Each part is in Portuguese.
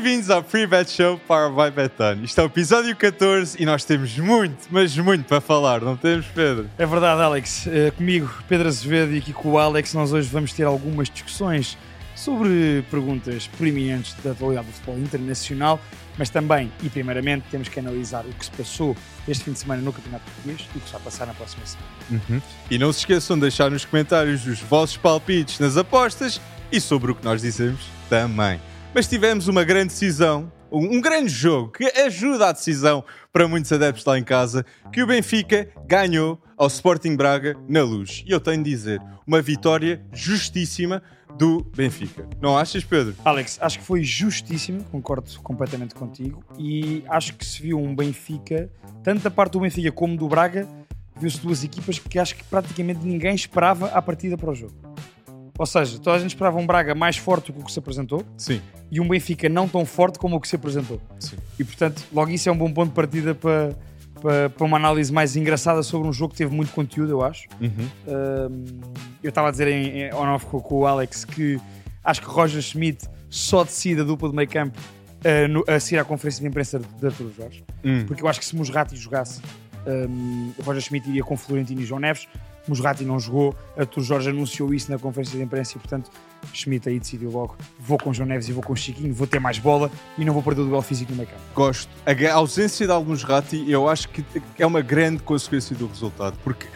Bem-vindos ao Free Bet Show Power by Betano. Isto é o episódio 14 e nós temos muito, mas muito para falar, não temos, Pedro? É verdade, Alex. Uh, comigo, Pedro Azevedo e aqui com o Alex, nós hoje vamos ter algumas discussões sobre perguntas preeminentes da atualidade do futebol internacional, mas também, e primeiramente, temos que analisar o que se passou este fim de semana no Campeonato Português e o que vai passar na próxima semana. Uhum. E não se esqueçam de deixar nos comentários os vossos palpites nas apostas e sobre o que nós dizemos também. Mas tivemos uma grande decisão, um grande jogo que ajuda a decisão para muitos adeptos lá em casa, que o Benfica ganhou ao Sporting Braga na luz. E eu tenho de dizer, uma vitória justíssima do Benfica. Não achas, Pedro? Alex, acho que foi justíssimo, concordo completamente contigo, e acho que se viu um Benfica, tanto da parte do Benfica como do Braga, viu-se duas equipas que acho que praticamente ninguém esperava a partida para o jogo. Ou seja, toda a gente esperava um Braga mais forte do que o que se apresentou. Sim. E um Benfica não tão forte como o que se apresentou. Sim. E portanto, logo isso é um bom ponto de partida para, para, para uma análise mais engraçada sobre um jogo que teve muito conteúdo, eu acho. Uhum. Um, eu estava a dizer em, em on-off com, com, o Alex que acho que Roger Schmidt só decide a dupla de meio campo uh, a seguir à conferência de imprensa de Arturo Jorge. Uhum. Porque eu acho que se Musrati jogasse, um, Roger Schmidt iria com Florentino e João Neves Musrati não jogou, Artur Jorge anunciou isso na conferência de imprensa e, portanto, Schmidt aí decidiu logo: vou com João Neves e vou com Chiquinho, vou ter mais bola e não vou perder o duelo físico no meio campo. Gosto. A ausência de alguns Rati, eu acho que é uma grande consequência do resultado, porque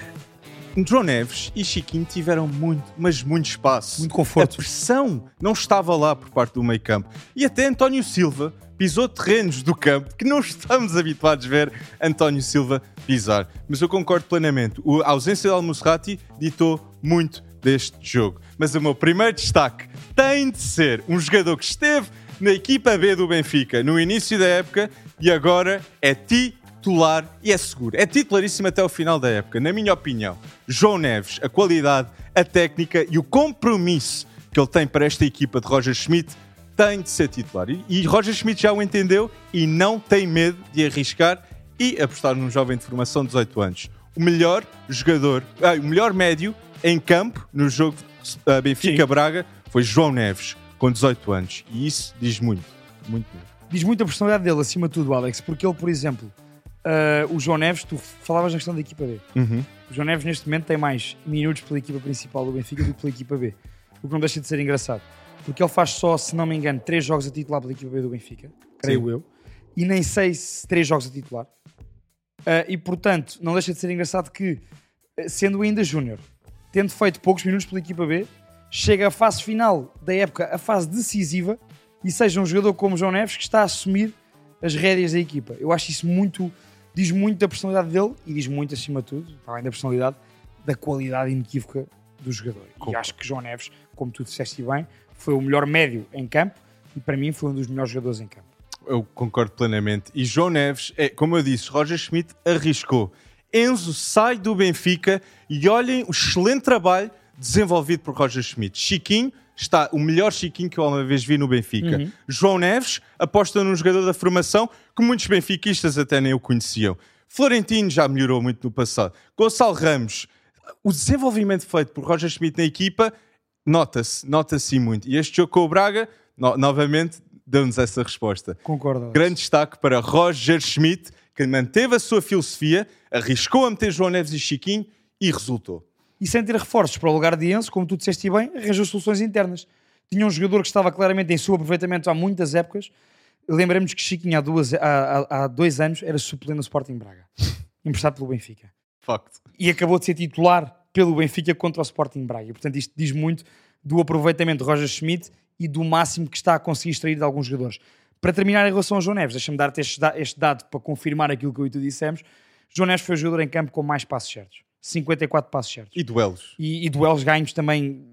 João Neves e Chiquinho tiveram muito, mas muito espaço. Muito conforto. A pressão não estava lá por parte do meio campo. E até António Silva pisou terrenos do campo que não estamos habituados a ver António Silva pisar. Mas eu concordo plenamente. A ausência de Al-Musrati ditou muito deste jogo. Mas o meu primeiro destaque tem de ser um jogador que esteve na equipa B do Benfica no início da época e agora é titular e é seguro. É titularíssimo até o final da época, na minha opinião. João Neves, a qualidade, a técnica e o compromisso que ele tem para esta equipa de Roger Schmidt tem de ser titular. E Roger Schmidt já o entendeu e não tem medo de arriscar e apostar num jovem de formação de 18 anos. O melhor jogador, ah, o melhor médio em campo no jogo uh, Benfica-Braga foi João Neves, com 18 anos. E isso diz muito, muito mesmo. Diz muito a personalidade dele, acima de tudo, Alex, porque ele, por exemplo, uh, o João Neves, tu falavas na questão da equipa B. Uhum. O João Neves, neste momento, tem mais minutos pela equipa principal do Benfica do que pela equipa B. O que não deixa de ser engraçado porque ele faz só, se não me engano, três jogos a titular pela equipa B do Benfica, creio Sim. eu, e nem sei se três jogos a titular. Uh, e portanto, não deixa de ser engraçado que, eh, sendo ainda júnior, tendo feito poucos minutos pela equipa B, chega à fase final da época, a fase decisiva, e seja um jogador como João Neves que está a assumir as rédeas da equipa. Eu acho isso muito, diz muito da personalidade dele e diz muito, acima de tudo, além da personalidade, da qualidade inequívoca do jogador. E acho que João Neves, como tu disseste bem, foi o melhor médio em campo e para mim foi um dos melhores jogadores em campo. Eu concordo plenamente. E João Neves, é, como eu disse, Roger Schmidt arriscou. Enzo sai do Benfica e olhem o excelente trabalho desenvolvido por Roger Schmidt. Chiquinho está o melhor Chiquinho que eu alguma vez vi no Benfica. Uhum. João Neves aposta num jogador da formação que muitos benfiquistas até nem o conheciam. Florentino já melhorou muito no passado. Gonçalo Ramos, o desenvolvimento feito por Roger Schmidt na equipa nota-se, nota-se muito. E este jogo com o Braga, no, novamente, deu-nos essa resposta. Concordo. Grande destaque para Roger Schmidt, que manteve a sua filosofia, arriscou a meter João Neves e Chiquinho e resultou. E sem ter reforços para o lugar de Enzo, como tu disseste bem, arranjou soluções internas. Tinha um jogador que estava claramente em seu aproveitamento há muitas épocas. Lembramos que Chiquinho há, duas, há, há, há dois anos era suplente no Sporting Braga, emprestado pelo Benfica. Facto. E acabou de ser titular pelo Benfica contra o Sporting Braga. E, portanto, isto diz muito do aproveitamento de Roger Schmidt e do máximo que está a conseguir extrair de alguns jogadores. Para terminar em relação ao João Neves, deixa-me dar-te este, dado para confirmar aquilo que eu e tu dissemos. João Neves foi o jogador em campo com mais passos certos. 54 passos certos. E duelos. E, e duelos ganhos também.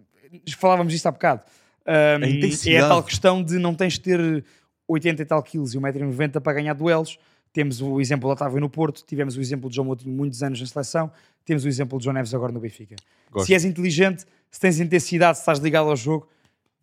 Falávamos disso há bocado. Um, é a tal questão de não tens de ter 80 e tal quilos e 1,90m para ganhar duelos. Temos o exemplo do Otávio no Porto, tivemos o exemplo de João Moutinho muitos anos na seleção, temos o exemplo de João Neves agora no Benfica. Gosto. Se és inteligente, se tens intensidade, se estás ligado ao jogo,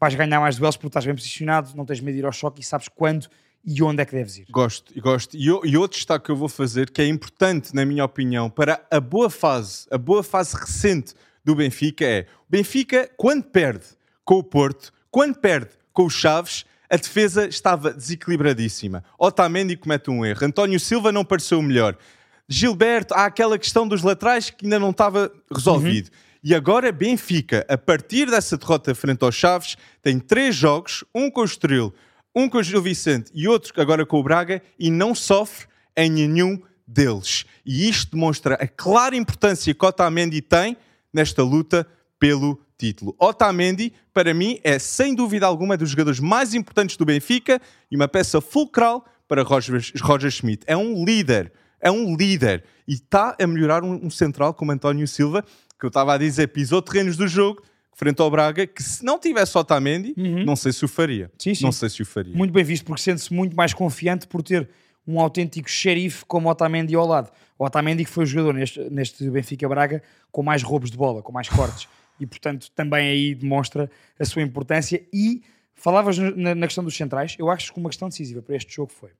vais ganhar mais duelos porque estás bem posicionado, não tens medo de ir ao choque e sabes quando e onde é que deves ir. Gosto, gosto. E, e outro destaque que eu vou fazer, que é importante, na minha opinião, para a boa fase, a boa fase recente do Benfica é o Benfica, quando perde com o Porto, quando perde com o Chaves, A defesa estava desequilibradíssima. Otamendi comete um erro. António Silva não pareceu o melhor. Gilberto, há aquela questão dos laterais que ainda não estava resolvido. Uhum. E agora Benfica, a partir dessa derrota frente aos Chaves, tem três jogos, um com o Estoril, um com o Gil Vicente e outro agora com o Braga, e não sofre em nenhum deles. E isto demonstra a clara importância que Otamendi tem nesta luta pelo título. Otamendi, para mim, é sem dúvida alguma dos jogadores mais importantes do Benfica e uma peça fulcral para Roger, Roger Schmidt. É um líder, é um líder e está a melhorar um, um central como António Silva que eu estava a dizer, pisou terrenos do jogo frente ao Braga, que se não tivesse Otamendi, uhum. não sei se o faria. Sim, sim. Não sei se o faria. Muito bem visto, porque sente-se muito mais confiante por ter um autêntico xerife como Otamendi ao lado. O Otamendi que foi o jogador neste, neste Benfica Braga com mais roubos de bola, com mais cortes. e, portanto, também aí demonstra a sua importância. E falavas na, na questão dos centrais, eu acho que uma questão decisiva para este jogo foi.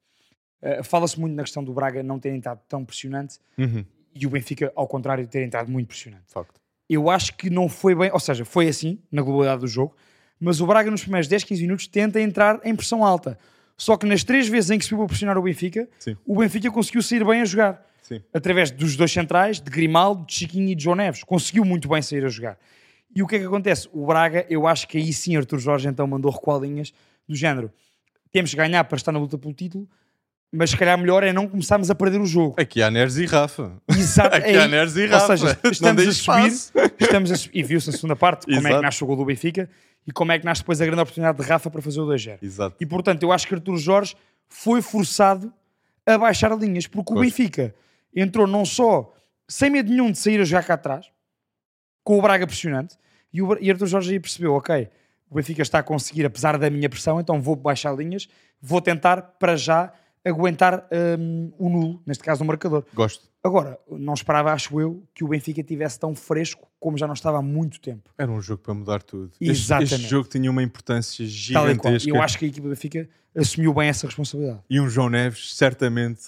Uh, Fala-se muito na questão do Braga não ter entrado tão pressionante. Uhum e o Benfica, ao contrário, ter entrado muito pressionante. Facto. Eu acho que não foi bem, ou seja, foi assim na globalidade do jogo, mas o Braga nos primeiros 10, 15 minutos tenta entrar em pressão alta. Só que nas três vezes em que se viu a pressionar o Benfica, Sim. o Benfica conseguiu sair bem a jogar. Sim. Através dos dois centrais, de Grimaldo, de Chiquinho e de João Neves. Conseguiu muito bem sair a jogar. E o que é que acontece? O Braga, eu acho que aí sim Arthur Jorge então mandou recuadinhas do género. Temos que ganhar para estar na luta pelo título, mas se calhar melhor é não começarmos a perder o jogo. Aqui há Neres e Rafa. Exato. Aqui é, há Neres e Rafa. Ou seja, estamos a subir, estamos a e viu-se na segunda parte como Exato. é que nasce o gol do Benfica e como é que nasce depois a grande oportunidade de Rafa para fazer o 2-0. Exato. E portanto, eu acho que Artur Jorge foi forçado a baixar linhas, porque pois. o Benfica entrou não só sem medo nenhum de sair a jogar cá atrás, com o Braga pressionante, e, o, e Artur Jorge aí percebeu, ok, o Benfica está a conseguir, apesar da minha pressão, então vou baixar linhas, vou tentar para já aguentar um, o nulo, neste caso o marcador. Gosto. Agora, não esperava, acho eu, que o Benfica tivesse tão fresco como já não estava há muito tempo. Era um jogo para mudar tudo. Exatamente. Este, este jogo tinha uma importância gigantesca. E eu acho que a equipa do Benfica assumiu bem essa responsabilidade. E um João Neves, certamente,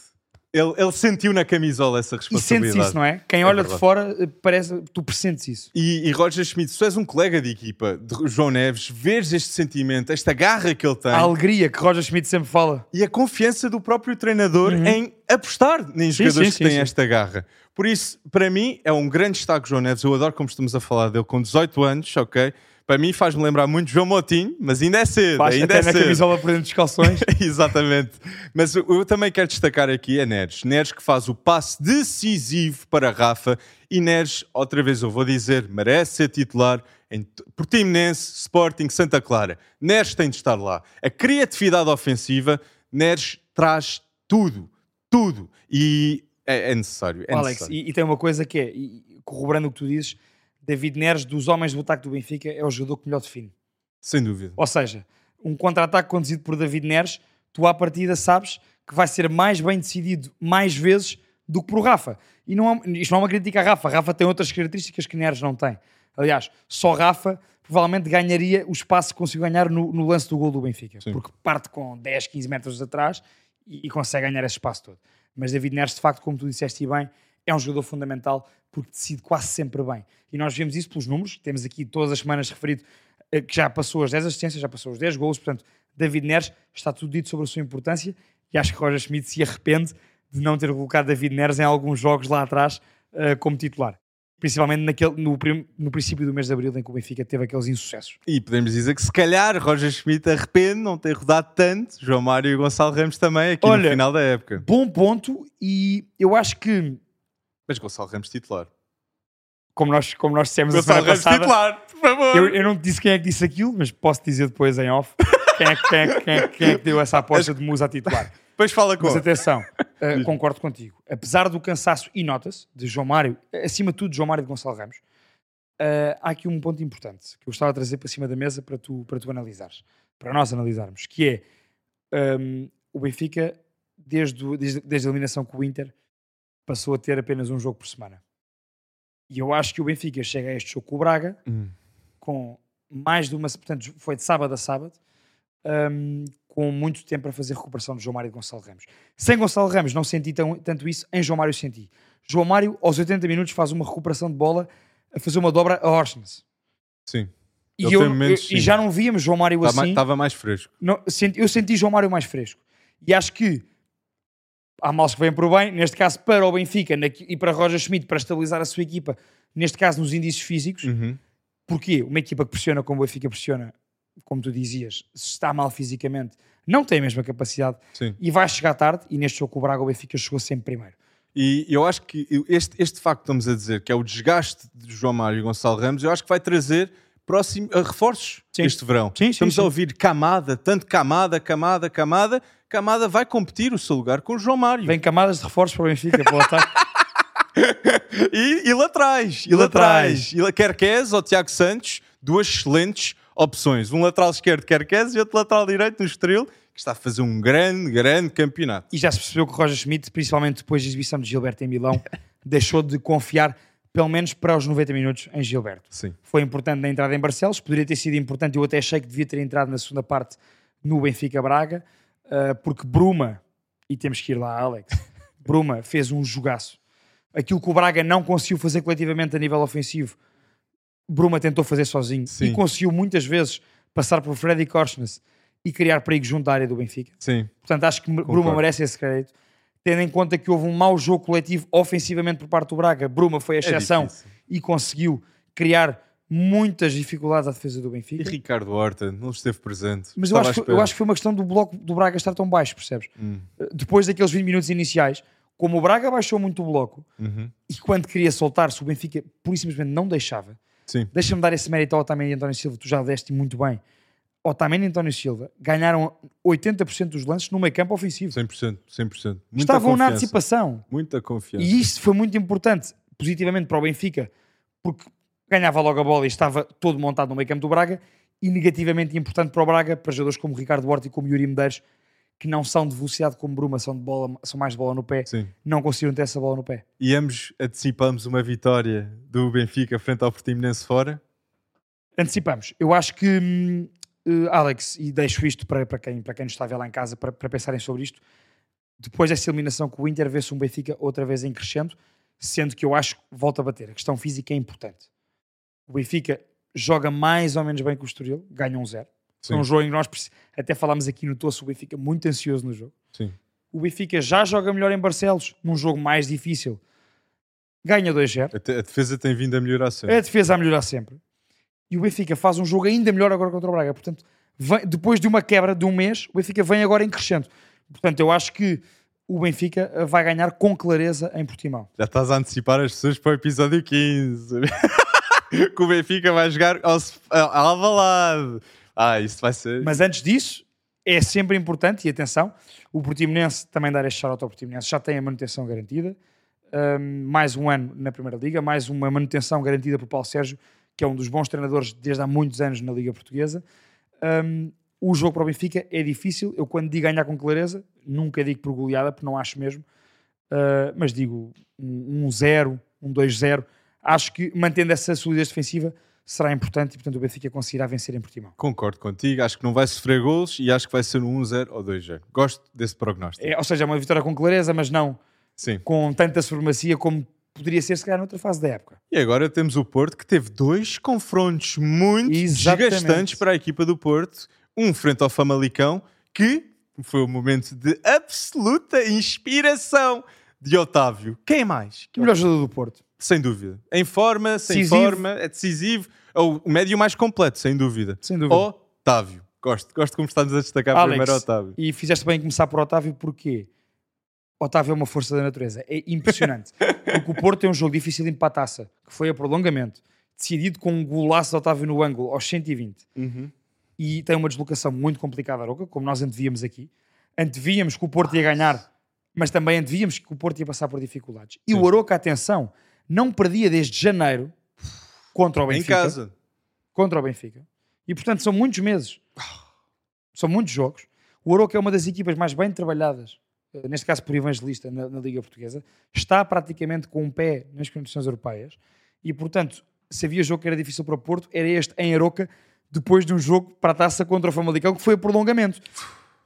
ele, ele, sentiu na camisola essa responsabilidade. E sente isso, não é? Quem é olha de fora, eh, parece, tu pressentes isso. E, e Roger Schmidt, se tu és um colega de equipa de João Neves, vês este sentimento, esta garra que ele tem. A alegria que Roger Schmidt sempre fala. E a confiança do próprio treinador uhum. em apostar em jogadores sim, sim, que têm sim, esta garra. Por isso, para mim, é um grande destaque João Neves. Eu adoro como estamos a falar dele com 18 anos, ok? Para mim faz-me lembrar muito João Motinho, mas ainda é cedo. Faz, ainda até é na cedo. camisola por dentro dos calções. Exatamente. Mas eu, eu, também quero destacar aqui a Neres. Neres que faz o passe decisivo para Rafa. E Neres, outra vez eu vou dizer, merece ser titular em Portimonense, Sporting, Santa Clara. Neres tem de estar lá. A criatividade ofensiva, Neres traz tudo. Tudo. E é, é necessário. É Alex, necessário. E, e, tem uma coisa que é, corroborando o que tu dizes, David Neres, dos homens do ataque do Benfica, é o jogador que melhor define. Sem dúvida. Ou seja, um contra-ataque conduzido por David Neres, tu à partida sabes que vai ser mais bem decidido mais vezes do que por Rafa. E não é, isto não é uma crítica a Rafa. Rafa tem outras características que Neres não tem. Aliás, só Rafa provavelmente ganharia o espaço que conseguiu ganhar no, no lance do gol do Benfica. Sim. Porque parte com 10, 15 metros atrás e, e, consegue ganhar esse espaço todo. Mas David Neres, de facto, como tu disseste bem, é um jogador fundamental porque decide quase sempre bem. E nós vemos isso pelos números, temos aqui todas as semanas referido eh, que já passou as 10 assistências, já passou os 10 gols, portanto, David Neres está tudo dito sobre a sua importância e acho que Roger Schmidt se arrepende de não ter colocado David Neres em alguns jogos lá atrás uh, como titular. Principalmente naquele, no, no, princípio do mês de abril, em que o Benfica teve aqueles insucessos. E podemos dizer que se calhar Roger Schmidt arrepende não ter rodado tanto, João Mário e Gonçalo Ramos também, aqui Olha, no final da época. Bom ponto, e eu acho que mas Gonçalo Ramos titular. Como nós, como nós dissemos Gonçalo a semana Ramos passada, titular, por favor. Eu, eu não te disse quem é que disse aquilo, mas posso dizer depois em off quem é, quem é, quem é, quem é que deu essa aposta de Musa a titular. Depois fala com Mas atenção, uh, concordo contigo. Apesar do cansaço, e nota-se, de João Mário, acima de tudo, João Mário e de Gonçalo Ramos, uh, há aqui um ponto importante que eu gostava de trazer para cima da mesa para tu, para tu analisares, para nós analisarmos, que é um, o Benfica, desde, desde, desde a eliminação com o Inter, passou a ter apenas um jogo por semana. E eu acho que o Benfica chega a este jogo com o Braga, hum. com mais de uma. Portanto, foi de sábado a sábado, um, com muito tempo para fazer recuperação de João Mário e de Gonçalo Ramos. Sem Gonçalo Ramos não senti tão, tanto isso, em João Mário senti. João Mário, aos 80 minutos, faz uma recuperação de bola a fazer uma dobra a Orsnes. Sim. E, eu, eu- e já não víamos João Mário Estava assim. mais, estava mais fresco. Não, senti- eu senti João Mário mais fresco. E acho que há males que vêm por bem, neste caso para o Benfica e para Roger Schmidt, para estabilizar a sua equipa, neste caso nos indícios físicos. Uhum. Porquê? Uma equipa que pressiona como o Benfica pressiona, como tu dizias, se está mal fisicamente, não tem a mesma capacidade Sim. e vai chegar tarde. E neste jogo com o Braga, o Benfica chegou sempre primeiro. E eu acho que este, este facto que estamos a dizer, que é o desgaste de João Mário e Gonçalo Ramos, eu acho que vai trazer próximo, uh, reforços Sim. este verão. Sim, sim, estamos a ouvir camada, tanto camada, camada, camada. Camada vai competir o seu lugar com o João Mário. Vem camadas de reforços para o Benfica, para o ataque. E, e lá atrás, e lá atrás. E Querquez ou Tiago Santos, duas excelentes opções. Um lateral esquerdo Querquez e outro lateral direito no Estoril, que está a fazer um grande, grande campeonato. E já se percebeu que o Roger Schmidt, principalmente depois da exibição de Gilberto em Milão, deixou de confiar, pelo menos para os 90 minutos, em Gilberto. Sim. Foi importante na entrada em Barcelos, poderia ter sido importante, eu até achei que devia ter entrado na segunda parte no Benfica Braga, ah, porque Bruma, e temos que ir lá, Alex, Bruma fez um jogaço. Aquilo que o Braga não conseguiu fazer coletivamente a nível ofensivo, Bruma tentou fazer sozinho Sim. e conseguiu muitas vezes passar por Freddy Korsnes e criar perigo junto à área do Benfica. Sim. Portanto, acho que Bruma Concordo. merece esse crédito. Tendo em conta que houve um mau jogo coletivo ofensivamente por parte do Braga, Bruma foi a exceção É e conseguiu criar muitas dificuldades à defesa do E Benfica. Ricardo Horta não esteve presente. Mas eu acho, que, eu acho que foi uma questão do bloco do Braga estar tão baixo, percebes? Hum. Depois daqueles 20 minutos iniciais, como o Braga baixou muito o bloco Uhum. e quando queria soltar-se, o Benfica e simplesmente não deixava. Sim. Deixa-me dar esse mérito ao Otamendi e António Silva, tu já deste muito bem. Otamendi e António Silva ganharam 80% dos lances no meio campo ofensivo. 100%. 100%. Muita Estavam na confiança. antecipação. Muita confiança. E isso foi muito importante, positivamente para o Benfica, porque ganhava logo a bola e estava todo montado no meio campo do Braga, e negativamente importante para o Braga, para jogadores como Ricardo Horta e como Yuri Medeiros, que não são de velocidade como Bruma, são, de bola, são mais de bola no pé, Sim. não conseguiram ter essa bola no pé. E ambos antecipamos uma vitória do Benfica frente ao Portimonense fora. Antecipamos. Eu acho que, hum, eh, Alex, e deixo isto para, para, quem, para quem nos está a ver lá em casa, para, para pensarem sobre isto, depois dessa eliminação com o Inter, vê-se um Benfica outra vez em crescendo, sendo que eu acho que volta a bater. A questão física é importante. O Benfica joga mais ou menos bem com o Estoril, ganha um zero. Sim. É um jogo em que nós até falámos aqui no Tosso, o Benfica muito ansioso no jogo. Sim. O Benfica já joga melhor em Barcelos, num jogo mais difícil. Ganha 2-0. A, defesa tem vindo a melhorar sempre. É a defesa a melhorar sempre. E o Benfica faz um jogo ainda melhor agora contra o Braga. Portanto, vem- depois de uma quebra de um mês, o Benfica vem agora em crescendo. Portanto, eu acho que o Benfica eh, vai ganhar com clareza em Portimão. Já estás a antecipar as pessoas para o episódio 15. que o Benfica vai jogar ao, ao Alvalade. Ah, isso vai ser... Mas antes disso, é sempre importante, e atenção, o Portimonense, também dar este shout ao Portimonense, já tem a manutenção garantida. Ahm, mais um ano na Primeira Liga, mais uma manutenção garantida por Paulo Sérgio, que é um dos bons treinadores desde há muitos anos na Liga Portuguesa. Ahm, o jogo para o Benfica é difícil. Eu, quando digo ganhar com clareza, nunca digo por goleada, porque não acho mesmo. Ah, mas digo um um 0, um 2-0. Acho que mantendo essa solidez defensiva será importante e, portanto, o Benfica conseguirá vencer em Portimão. Concordo contigo. Acho que não vai sofrer gols e acho que vai ser um 1-0 ou 2-0. Gosto desse prognóstico. É, ou seja, é uma vitória com clareza, mas não Sim. com tanta supremacia como poderia ser, se calhar, noutra fase da época. E agora temos o Porto que teve dois confrontos muito Exatamente. desgastantes para a equipa do Porto. Um frente ao Famalicão, que foi o momento de absoluta inspiração de Otávio. Quem mais? O melhor jogador do Porto. Sem dúvida. Em forma, sem Decisivo. forma, é decisivo. É o médio mais completo, sem dúvida. Sem dúvida. Otávio. Gosto, gosto como estamos a destacar Alex, primeiro Otávio. E fizeste bem em começar por Otávio, porque Otávio é uma força da natureza. É impressionante. porque o Porto tem um jogo difícil de para a taça, que foi a prolongamento, decidido com um golaço de Otávio no ângulo aos 120. E tem uma deslocação muito complicada, Aroca, como nós antevíamos aqui. Antevíamos que o Porto ia ganhar, mas também antevíamos que o Porto ia passar por dificuldades. E Sim. o Aroca, atenção, não perdia desde janeiro contra o Em Benfica. casa. contra o Benfica. E portanto são muitos meses. São muitos jogos. O Aroca é uma das equipas mais bem trabalhadas, neste caso por evangelista, na, na Liga Portuguesa. Está praticamente com um pé nas competições europeias. E portanto, se havia jogo que era difícil para o Porto, era este em Aroca, depois de um jogo para a taça contra o Famalicão, que foi o prolongamento.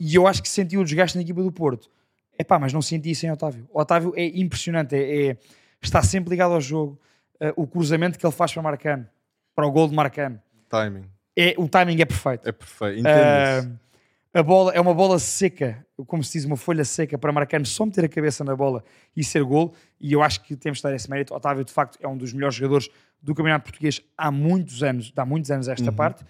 E eu acho que senti o desgaste na equipa do Porto. Epá, mas não senti isso em Otávio. O Otávio é impressionante, é, é- está sempre ligado ao jogo. Eh, o cruzamento que ele faz para Marcano, para o gol de Marcano, Timing. é, o timing é perfeito. É perfeito, entendo Uh, a bola é uma bola seca, como se diz, uma folha seca para Marcano só meter a cabeça na bola e ser gol. E eu acho que temos de dar esse mérito. Otávio, de facto, é um dos melhores jogadores do Campeonato Português há muitos anos, há muitos anos esta Uhum. parte,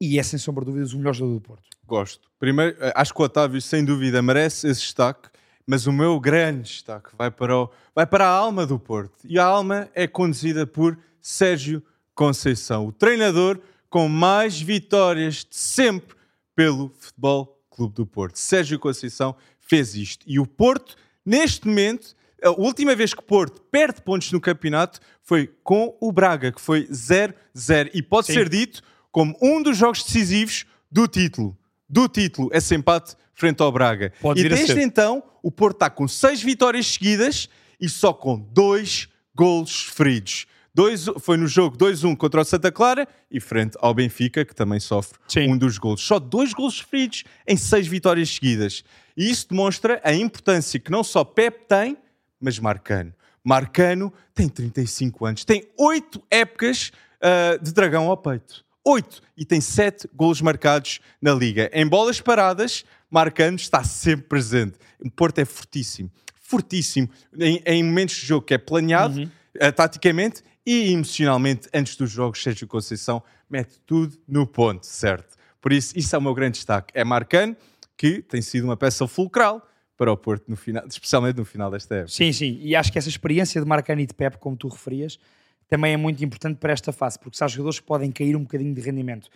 e é sem sombra de dúvidas o melhor jogador do Porto. Gosto. Primeiro, acho que o Otávio, sem dúvida, merece esse destaque, mas o meu grande destaque vai para, o- vai para a alma do Porto. E a alma é conduzida por Sérgio Conceição, o treinador com mais vitórias de sempre pelo Futebol Clube do Porto. Sérgio Conceição fez isto. E o Porto, neste momento, a última vez que o Porto perde pontos no campeonato foi com o Braga, que foi 0-0. E pode Sim. ser dito como um dos jogos decisivos do título. Do título, esse empate frente ao Braga. Pode e desde então, o Porto está com seis vitórias seguidas e só com dois golos feridos. Dois, foi no jogo 2-1 contra o Santa Clara e frente ao Benfica, que também sofre Sim. um dos golos. Só dois golos feridos em seis vitórias seguidas. E isso demonstra a importância que não só Pep tem, mas Marcano. Marcano tem 35 anos, tem oito épocas ah, de dragão ao peito. Oito! E tem sete golos marcados na Liga. Em bolas paradas, Marcano está sempre presente. O Porto é fortíssimo. Fortíssimo. Em, em momentos de jogo que é planeado, ah, taticamente e emocionalmente, antes dos jogos, Sérgio Conceição mete tudo no ponto, certo? Por isso, isso é o meu grande destaque. É Marcano, que tem sido uma peça fulcral para o Porto, no final, especialmente no final desta época. Sim, sim. E acho que essa experiência de Marcano e de Pep, como tu referias, também é muito importante para esta fase, porque se há jogadores que podem cair um bocadinho de rendimento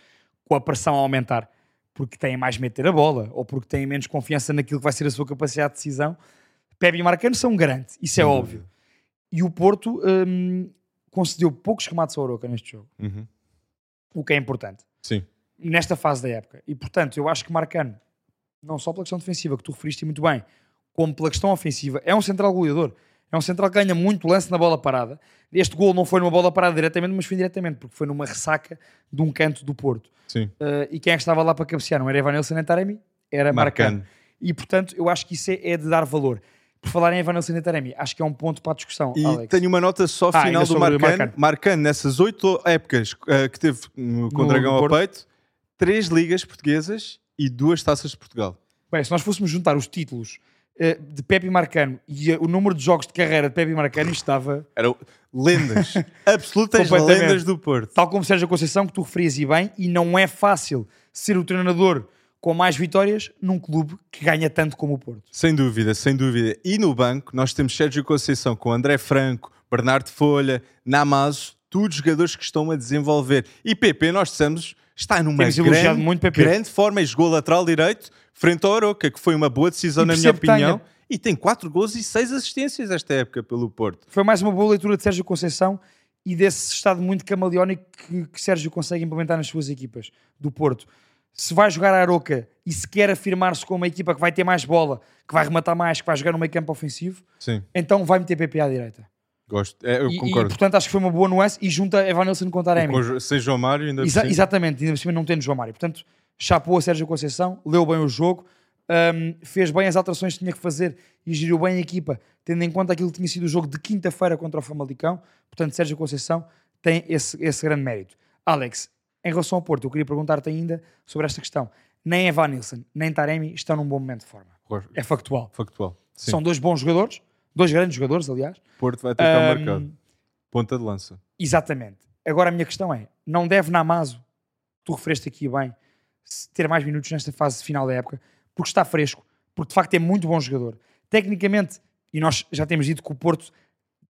com a pressão a aumentar, porque têm mais medo de ter a bola, ou porque têm menos confiança naquilo que vai ser a sua capacidade de decisão, Pep e Marcano são garantes, isso é Sem óbvio. dúvida. E o Porto hum, concedeu poucos remates ao Oroca neste jogo, Uhum. o que é importante Sim. nesta fase da época. E portanto, eu acho que Marcano, não só pela questão defensiva, que tu referiste muito bem, como pela questão ofensiva, é um central goleador. É um central que ganha muito lance na bola parada. Este gol não foi numa bola parada diretamente, mas foi indiretamente, porque foi numa ressaca de um canto do Porto. Sim. Uh, e quem é que estava lá para cabecear? Não era Evanilson nem Taremi? Era Marcano. Marcano. E portanto, eu acho que isso é, é de dar valor. Por falar em Evanilson Taremi, acho que é um ponto para a discussão, E Alex. tenho uma nota só Ah, final do Marcano. Marcano. Nessas oito épocas eh, que teve com o Dragão ao peito, três ligas portuguesas e duas taças de Portugal. Bem, se nós fôssemos juntar os títulos eh, de Pepe Marcano e eh, o número de jogos de carreira de Pepe Marcano, estava, Eram lendas, absolutas lendas do Porto. tal como Sérgio Conceição, que tu referias e bem, e não é fácil ser o treinador com mais vitórias num clube que ganha tanto como o Porto. Sem dúvida, sem dúvida. E no banco nós temos Sérgio Conceição com André Franco, Bernardo Folha, Namazo, todos jogadores que estão a desenvolver. E PP, nós dissemos, está numa Temos grande, muito PP. grande forma e jogou lateral direito frente ao Aroca, que foi uma boa decisão E na minha tenha. opinião. E tem 4 gols e 6 assistências esta época pelo Porto. Foi mais uma boa leitura de Sérgio Conceição e desse estado muito camaleónico que, que Sérgio consegue implementar nas suas equipas do Porto. Se vai jogar a Aroca e se quer afirmar-se como uma equipa que vai ter mais bola, que vai rematar mais, que vai jogar no meio campo ofensivo, Sim, então vai meter PP à direita. gosto. É, eu E, e, concordo. portanto acho que foi uma boa nuance e junta Evanilson com Taremi. Com sem João Mário ainda Exa- exatamente, ainda por cima não tendo João Mário. Portanto, chapou a Sérgio Conceição, leu bem o jogo, hum, fez bem as alterações que tinha que fazer e geriu bem a equipa, tendo em conta aquilo que tinha sido o jogo de quinta-feira contra o Famalicão. Portanto, Sérgio Conceição tem esse, esse grande mérito. Alex, em relação ao Porto, eu queria perguntar-te ainda sobre esta questão. Nem Evanilson, nem Taremi estão num bom momento de forma. É factual. Factual. Sim. São dois bons jogadores, dois grandes jogadores, aliás. Porto vai ter cá Hum, marcado. Ponta de lança. Exatamente. Agora a minha questão é: não deve Namazo, tu refereste aqui bem, ter mais minutos nesta fase final da época, porque está fresco, porque de facto é muito bom jogador. Tecnicamente, e nós já temos dito que o Porto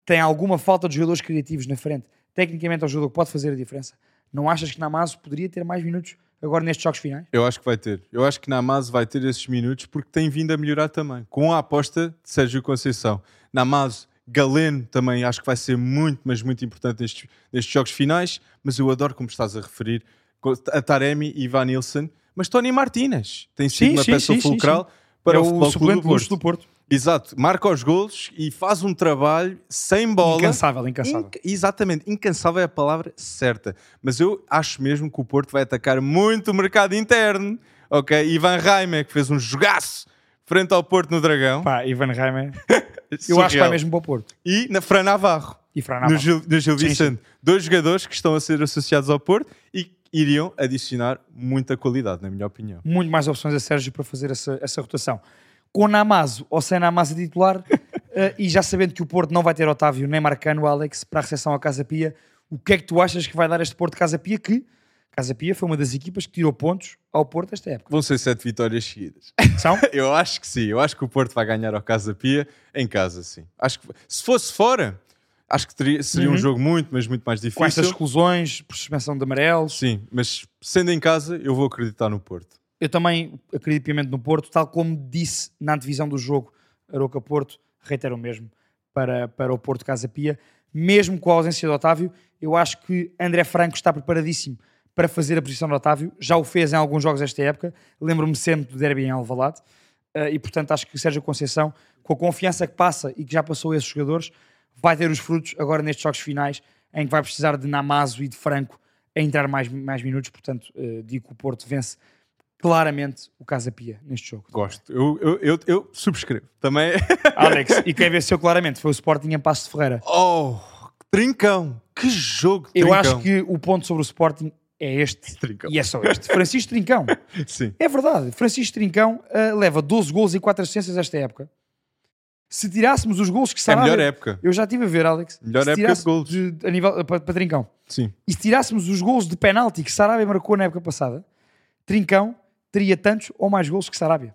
tem alguma falta de jogadores criativos na frente, tecnicamente é um jogador que pode fazer a diferença. Não achas que Namazo poderia ter mais minutos agora nestes jogos finais? Eu acho que vai ter. Eu acho que Namazo vai ter esses minutos porque tem vindo a melhorar também. Com a aposta de Sérgio Conceição. Namazo, Galeno também acho que vai ser muito, mas muito importante nestes, nestes jogos finais. Mas eu adoro como estás a referir a Taremi e Ivan Nilsson. Mas Tony Martínez tem sido Sim, uma sim, peça sim, fulcral para é o, Futebol suplente Clube do luxo Porto. do Porto. Exato. Marca os golos e faz um trabalho sem bola. Incansável, incansável. Inc- exatamente, incansável é a palavra certa. Mas eu acho mesmo que o Porto vai atacar muito o mercado interno. Ok, Ivan Reimer, que fez um jogaço frente ao Porto no Dragão. Pá, Ivan Reimer, eu acho que vai mesmo para o Porto. E na Fran Navarro, E Fran no Navarro. Gil, no Gil Sim, Vicente. Dois jogadores que estão a ser associados ao Porto e iriam adicionar muita qualidade, na minha opinião. Muito mais opções a Sérgio para fazer essa, essa rotação. Com Namazo ou sem Namazo titular, uh, e já sabendo que o Porto não vai ter Otávio nem Marcano, Alex, para a recepção à Casa Pia, o que é que tu achas que vai dar este Porto Casa Pia? Que Casa Pia foi uma das equipas que tirou pontos ao Porto esta época. Vão ser sete vitórias seguidas. São? Eu acho que sim. Eu acho que o Porto vai ganhar ao Casa Pia em casa, sim. Acho que se fosse fora, acho que teria, seria Uhum. um jogo muito, mas muito mais difícil. Com estas exclusões, por suspensão de amarelos. Sim, mas sendo em casa, eu vou acreditar no Porto. Eu também acredito piamente no Porto, tal como disse na divisão do jogo Aroca-Porto, reitero o mesmo para, para o Porto Casa Pia. Mesmo com a ausência do Otávio, eu acho que André Franco está preparadíssimo para fazer a posição do Otávio. Já o fez em alguns jogos desta época. Lembro-me sempre do derby em Alvalade. Uh, e, portanto, acho que Sérgio Conceição, com a confiança que passa e que já passou esses jogadores, vai ter os frutos agora nestes jogos finais, em que vai precisar de Namazo e de Franco a entrar mais, mais minutos. Portanto, uh, digo que o Porto vence claramente o Casa Pia neste jogo. Gosto. Eu, eu, eu, eu subscrevo. Também. Alex, e quem venceu claramente foi o Sporting em Passo de Ferreira. oh, trincão! Que jogo! Eu trincão. acho que o ponto sobre o Sporting é este Trincão. e é só este. Francisco Trincão. Sim. É verdade, Francisco Trincão uh, leva 12 gols e 4 assistências esta época. Se tirássemos os gols que É a Sarabia... melhor época. Eu já estive a ver, Alex. Melhor Se época de golos. de- a nível, para, para Trincão. Sim. E se tirássemos os gols de penalti que Sarabia marcou na época passada, Trincão teria tantos ou mais gols que Sarabia.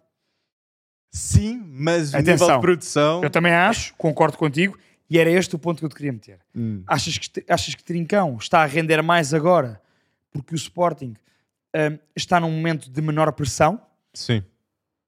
Sim, mas o Atenção. nível de produção. Eu também acho, concordo contigo, e era este o ponto que eu te queria meter. Hum. Achas que, achas que Trincão está a render mais agora porque o Sporting hum, está num momento de menor pressão? Sim.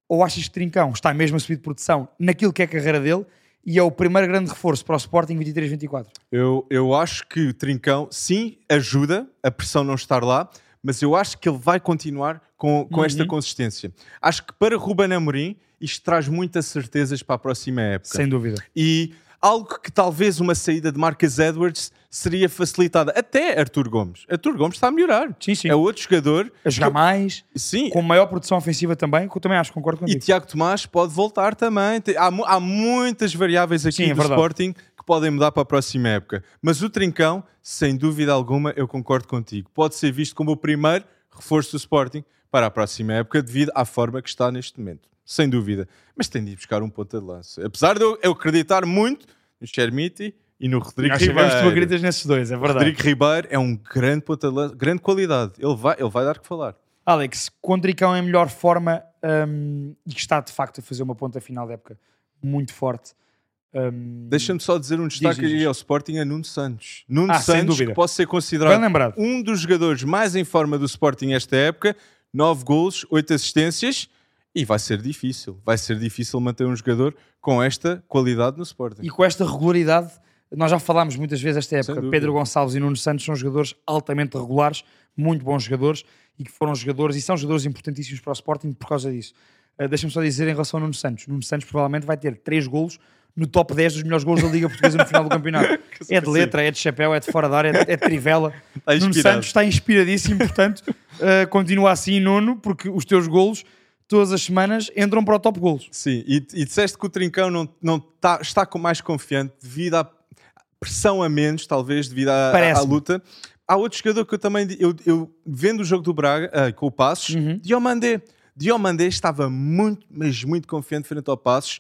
Ou achas que Trincão está mesmo a subir de produção naquilo que é a carreira dele e é o primeiro grande reforço para o Sporting 23-24? Eu, eu acho que o Trincão, sim, ajuda a pressão não estar lá, mas eu acho que ele vai continuar com, com esta Uhum. consistência. Acho que para Ruben Amorim isto traz muitas certezas para a próxima época. Sem dúvida. E algo que talvez uma saída de Marcus Edwards seria facilitada. Até Arthur Gomes. Arthur Gomes está a melhorar. Sim, sim. É outro jogador. A jogar mais, Sim, com maior produção ofensiva também, que eu também acho, concordo e contigo. Tiago Tomás pode voltar também. Há, há muitas variáveis aqui Sim, é do verdade. Sporting que podem mudar para a próxima época. Mas o Trincão, sem dúvida alguma, eu concordo contigo. Pode ser visto como o primeiro reforço do Sporting para a próxima época, devido à forma que está neste momento. Sem dúvida. Mas tem de ir buscar um ponta de lança. Apesar de eu, acreditar muito no Chermiti e no Rodrigo Nós Ribeiro. acreditas nesses dois, é verdade. Rodrigo Ribeiro é um grande ponta de lança, grande qualidade. Ele vai, ele vai dar que falar. Alex, com o Tricão em melhor forma hum, e que está de facto a fazer uma ponta final da época muito forte. Hum, Deixa-me só dizer um destaque diz, diz. ao Sporting a Nuno Santos. Nuno Ah, Santos, que pode ser considerado um dos jogadores mais em forma do Sporting esta época. 9 golos, 8 assistências. E vai ser difícil. Vai ser difícil manter um jogador com esta qualidade no Sporting. E com esta regularidade, nós já falámos muitas vezes esta época. Pedro Gonçalves e Nuno Santos são jogadores altamente regulares, muito bons jogadores e que foram jogadores e são jogadores importantíssimos para o Sporting por causa disso. Uh, Deixa-me só dizer em relação a Nuno Santos: Nuno Santos provavelmente vai ter 3 golos no top 10 dos melhores golos da Liga Portuguesa no final do campeonato. É de letra, é de chapéu, é de fora da área, é de, é de trivela. Está Nuno. Santos está inspiradíssimo, portanto, uh, continua assim, Nuno, porque os teus golos todas as semanas entram para o top golos. Sim, e, e disseste que o Trincão não, não tá, está com mais confiante devido à pressão a menos, talvez, devido à, à, Parece-me. luta. Há outro jogador que eu também, eu, eu vendo o jogo do Braga, ah, com o Passos, Uhum. Diomandé. Diomandé estava muito, mas muito confiante frente ao Passos.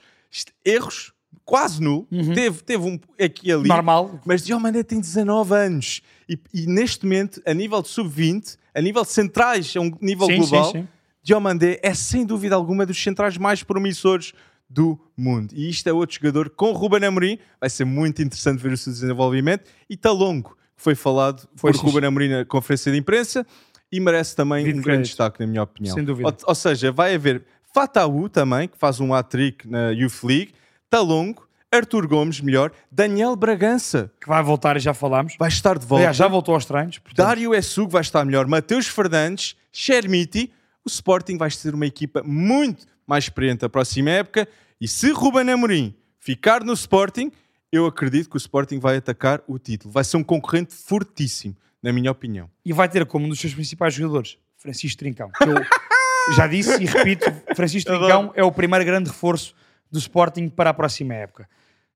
Erros, quase nulo. Teve, teve um aqui ali. Uhum. Normal. Mas Diomandé tem 19 anos. E, e neste momento, a nível de sub-20, a nível de centrais, é um nível Sim, global, sim, sim. Diomandé é sem dúvida alguma dos centrais mais promissores do mundo. E isto é outro jogador com Ruben Amorim. Vai ser muito interessante ver o seu desenvolvimento. E Talongo, que foi falado Foi, por sim, Ruben Amorim na conferência de imprensa e merece também um grande crédito. destaque, na minha opinião. Sem dúvida. Ou, ou seja, vai haver Fataú também, que faz um hat-trick na Youth League, Talongo, Arthur Gomes, melhor, Daniel Bragança Que vai voltar e já falámos. vai estar de volta. Aliás, já voltou aos treinos. portanto, Dário Essug vai estar melhor, Mateus Fernandes, Chermiti, o Sporting vai ser uma equipa muito mais experiente a próxima época e se Ruben Amorim ficar no Sporting, eu acredito que o Sporting vai atacar o título. Vai ser um concorrente fortíssimo, na minha opinião. E vai ter como um dos seus principais jogadores, Francisco Trincão. que eu já disse e repito, Francisco Trincão é o primeiro grande reforço do Sporting para a próxima época.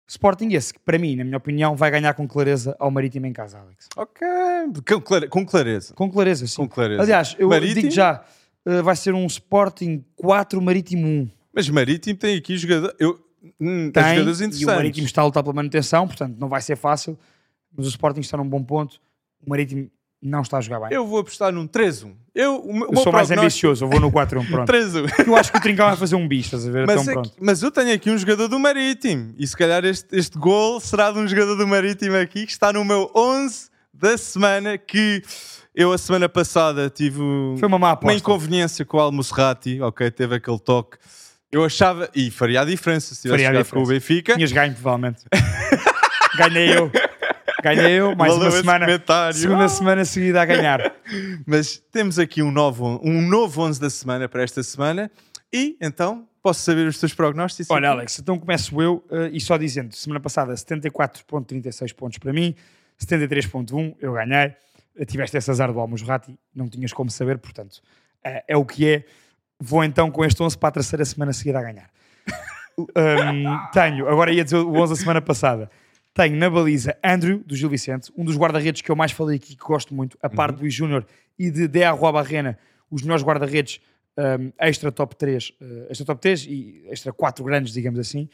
Sporting esse, que para mim, na minha opinião, vai ganhar com clareza ao Marítimo em casa, Alex. Ok. Com, clare- com clareza. Com clareza, sim. Com clareza. Aliás, eu Marítimo? digo já, uh, vai ser um Sporting 4, Marítimo 1. Mas Marítimo tem aqui jogador, eu, hum, Tem, jogadores e o interessantes. Marítimo está a lutar pela manutenção, portanto não vai ser fácil, mas o Sporting está num bom ponto. O Marítimo não está a jogar bem. Eu vou apostar num 3-1. Eu, o meu- o Eu sou mais ambicioso, eu vou no 4-1, pronto. 3-1. eu acho que o Trincão vai fazer um bicho, estás a ver? Mas, então é mas eu tenho aqui um jogador do Marítimo. E se calhar este, este gol será de um jogador do Marítimo aqui que está no meu 11 da semana. Que eu, a semana passada, tive Foi uma má uma inconveniência com o Al-Musrati. Ok, teve aquele toque. Eu achava, e faria a diferença se tivesse jogado com o Benfica. Tinhas ganho, provavelmente. Ganhei eu. Ganhei eu, mais Valeu uma semana. comentário. Segunda Ah! semana seguida a ganhar. Mas temos aqui um novo, um novo 11 da semana para esta semana. E então, posso saber os teus prognósticos? Olha, Alex, então começo eu eh, e só dizendo: semana passada 74,36 pontos para mim, 73,1 eu ganhei. Eh, Tiveste esse azar do Almusrati, não tinhas como saber, portanto, eh, é o que é. Vou então com este 11 para a terceira semana seguida a ganhar. Um, tenho, agora ia dizer o 11 da semana passada. Tenho na baliza Andrew, do Gil Vicente, um dos guarda-redes que eu mais falei aqui, que gosto muito, a par do Luís Júnior e de Dea Rua Barrena, os melhores guarda-redes um, extra top 3, uh, extra top 3 e extra 4 grandes, digamos assim.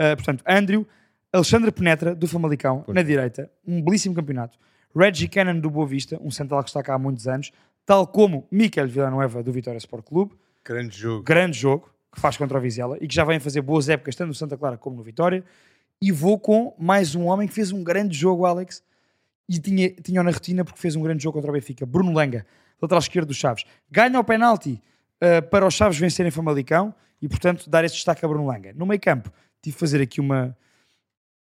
Uh, portanto, Andrew, Alexandre Penetra, do Famalicão, na direita, um belíssimo campeonato. Reggie Cannon, do Boa Vista, um central que está cá há muitos anos, tal como Miquel Villanueva, do Vitória Sport Clube, Grande jogo. grande jogo que faz contra o Vizela e que já vem fazer boas épocas tanto no Santa Clara como no Vitória. E vou com mais um homem que fez um grande jogo, Alex, e tinha, tinha na retina porque fez um grande jogo contra o Benfica, Bruno Langa, lateral esquerdo do Chaves. Ganha o penalti uh, para os Chaves vencerem Famalicão e, portanto, dar esse destaque a Bruno Langa. No meio campo, tive de fazer aqui uma,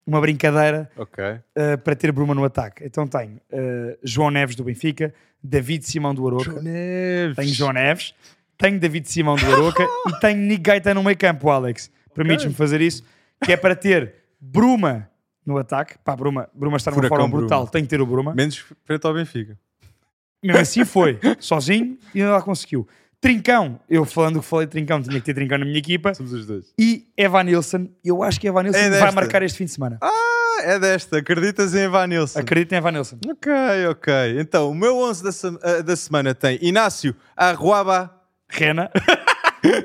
uma brincadeira Ok. uh, para ter Bruma no ataque. Então tenho uh, João Neves do Benfica, David Simão do Aroca, Neves. tenho João Neves, tenho David Simão do Aroca e tenho Nick Gaeta no meio campo, Alex. Permites-me fazer isso, que é para ter Bruma no ataque. Pá, Bruma, Bruma está numa Furacão forma brutal, Bruma. tem que ter o Bruma. Menos frente ao Benfica. Mesmo assim foi, sozinho e ainda lá conseguiu. Trincão, eu falando que falei de Trincão, tinha que ter Trincão na minha equipa. Somos os dois. E Evan Nilsson, eu acho que Evan Nilsson É vai marcar este fim de semana. Ah, é desta. Acreditas em Evanilson? Acredito em Evan Nilsson. Ok, ok. Então, o meu 11 da, se- ah, da semana tem Inácio Arruaba, Rena,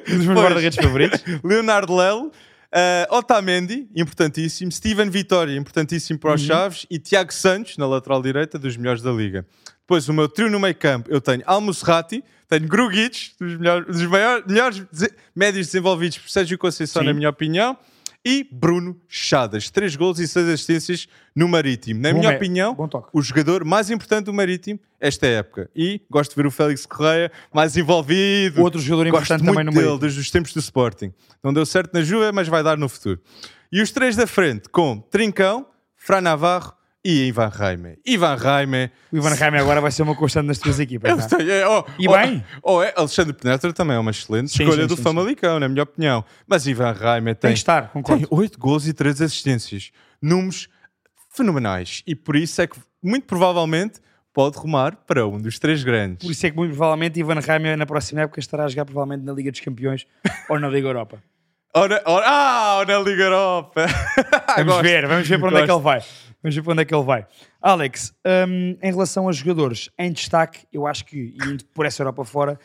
um dos meus guarda-redes favoritos. Leonardo Lelo, ah, Otamendi, importantíssimo, Steven Vitória, importantíssimo para os Uhum. Chaves, e Tiago Santos, na lateral direita, dos melhores da Liga. Depois, o meu trio no meio campo, eu tenho Almusrati, tenho Grugic, dos, melhores, dos maiores, melhores médios desenvolvidos por Sérgio Conceição, Sim. na minha opinião, e Bruno Chadas, 3 gols e 6 assistências no Marítimo. Na Bom minha me- opinião, o jogador mais importante do Marítimo esta época. E gosto de ver o Félix Correia mais envolvido. Outro jogador Gosto importante muito também no dele, meio. desde os tempos do Sporting. Não deu certo na Juve, mas vai dar no futuro. E os três da frente, com Trincão, Fran Navarro e Ivan Raime. Ivan Raime... O Ivan Raime agora vai ser uma constante nas tuas equipas. Eu é? sei, é, oh, E oh, bem? Oh, é, Alexandre Penetra também é uma excelente Sim, escolha sim, do sim, Famalicão, na minha opinião. Mas Ivan Raime Tem tem, que estar, concordo. tem 8 gols e 3 assistências. Números fenomenais. E por isso é que, muito provavelmente, pode rumar para um dos três grandes. Por isso é que muito provavelmente Ivan Raime na próxima época estará a jogar provavelmente na Liga dos Campeões ou na Liga Europa. Ah, na Liga Europa! Vamos Gosto. ver, vamos ver para onde é que Gosto. ele vai. Vamos ver para onde é que ele vai. Alex, hum, em relação a jogadores em destaque, eu acho que, indo por essa Europa fora,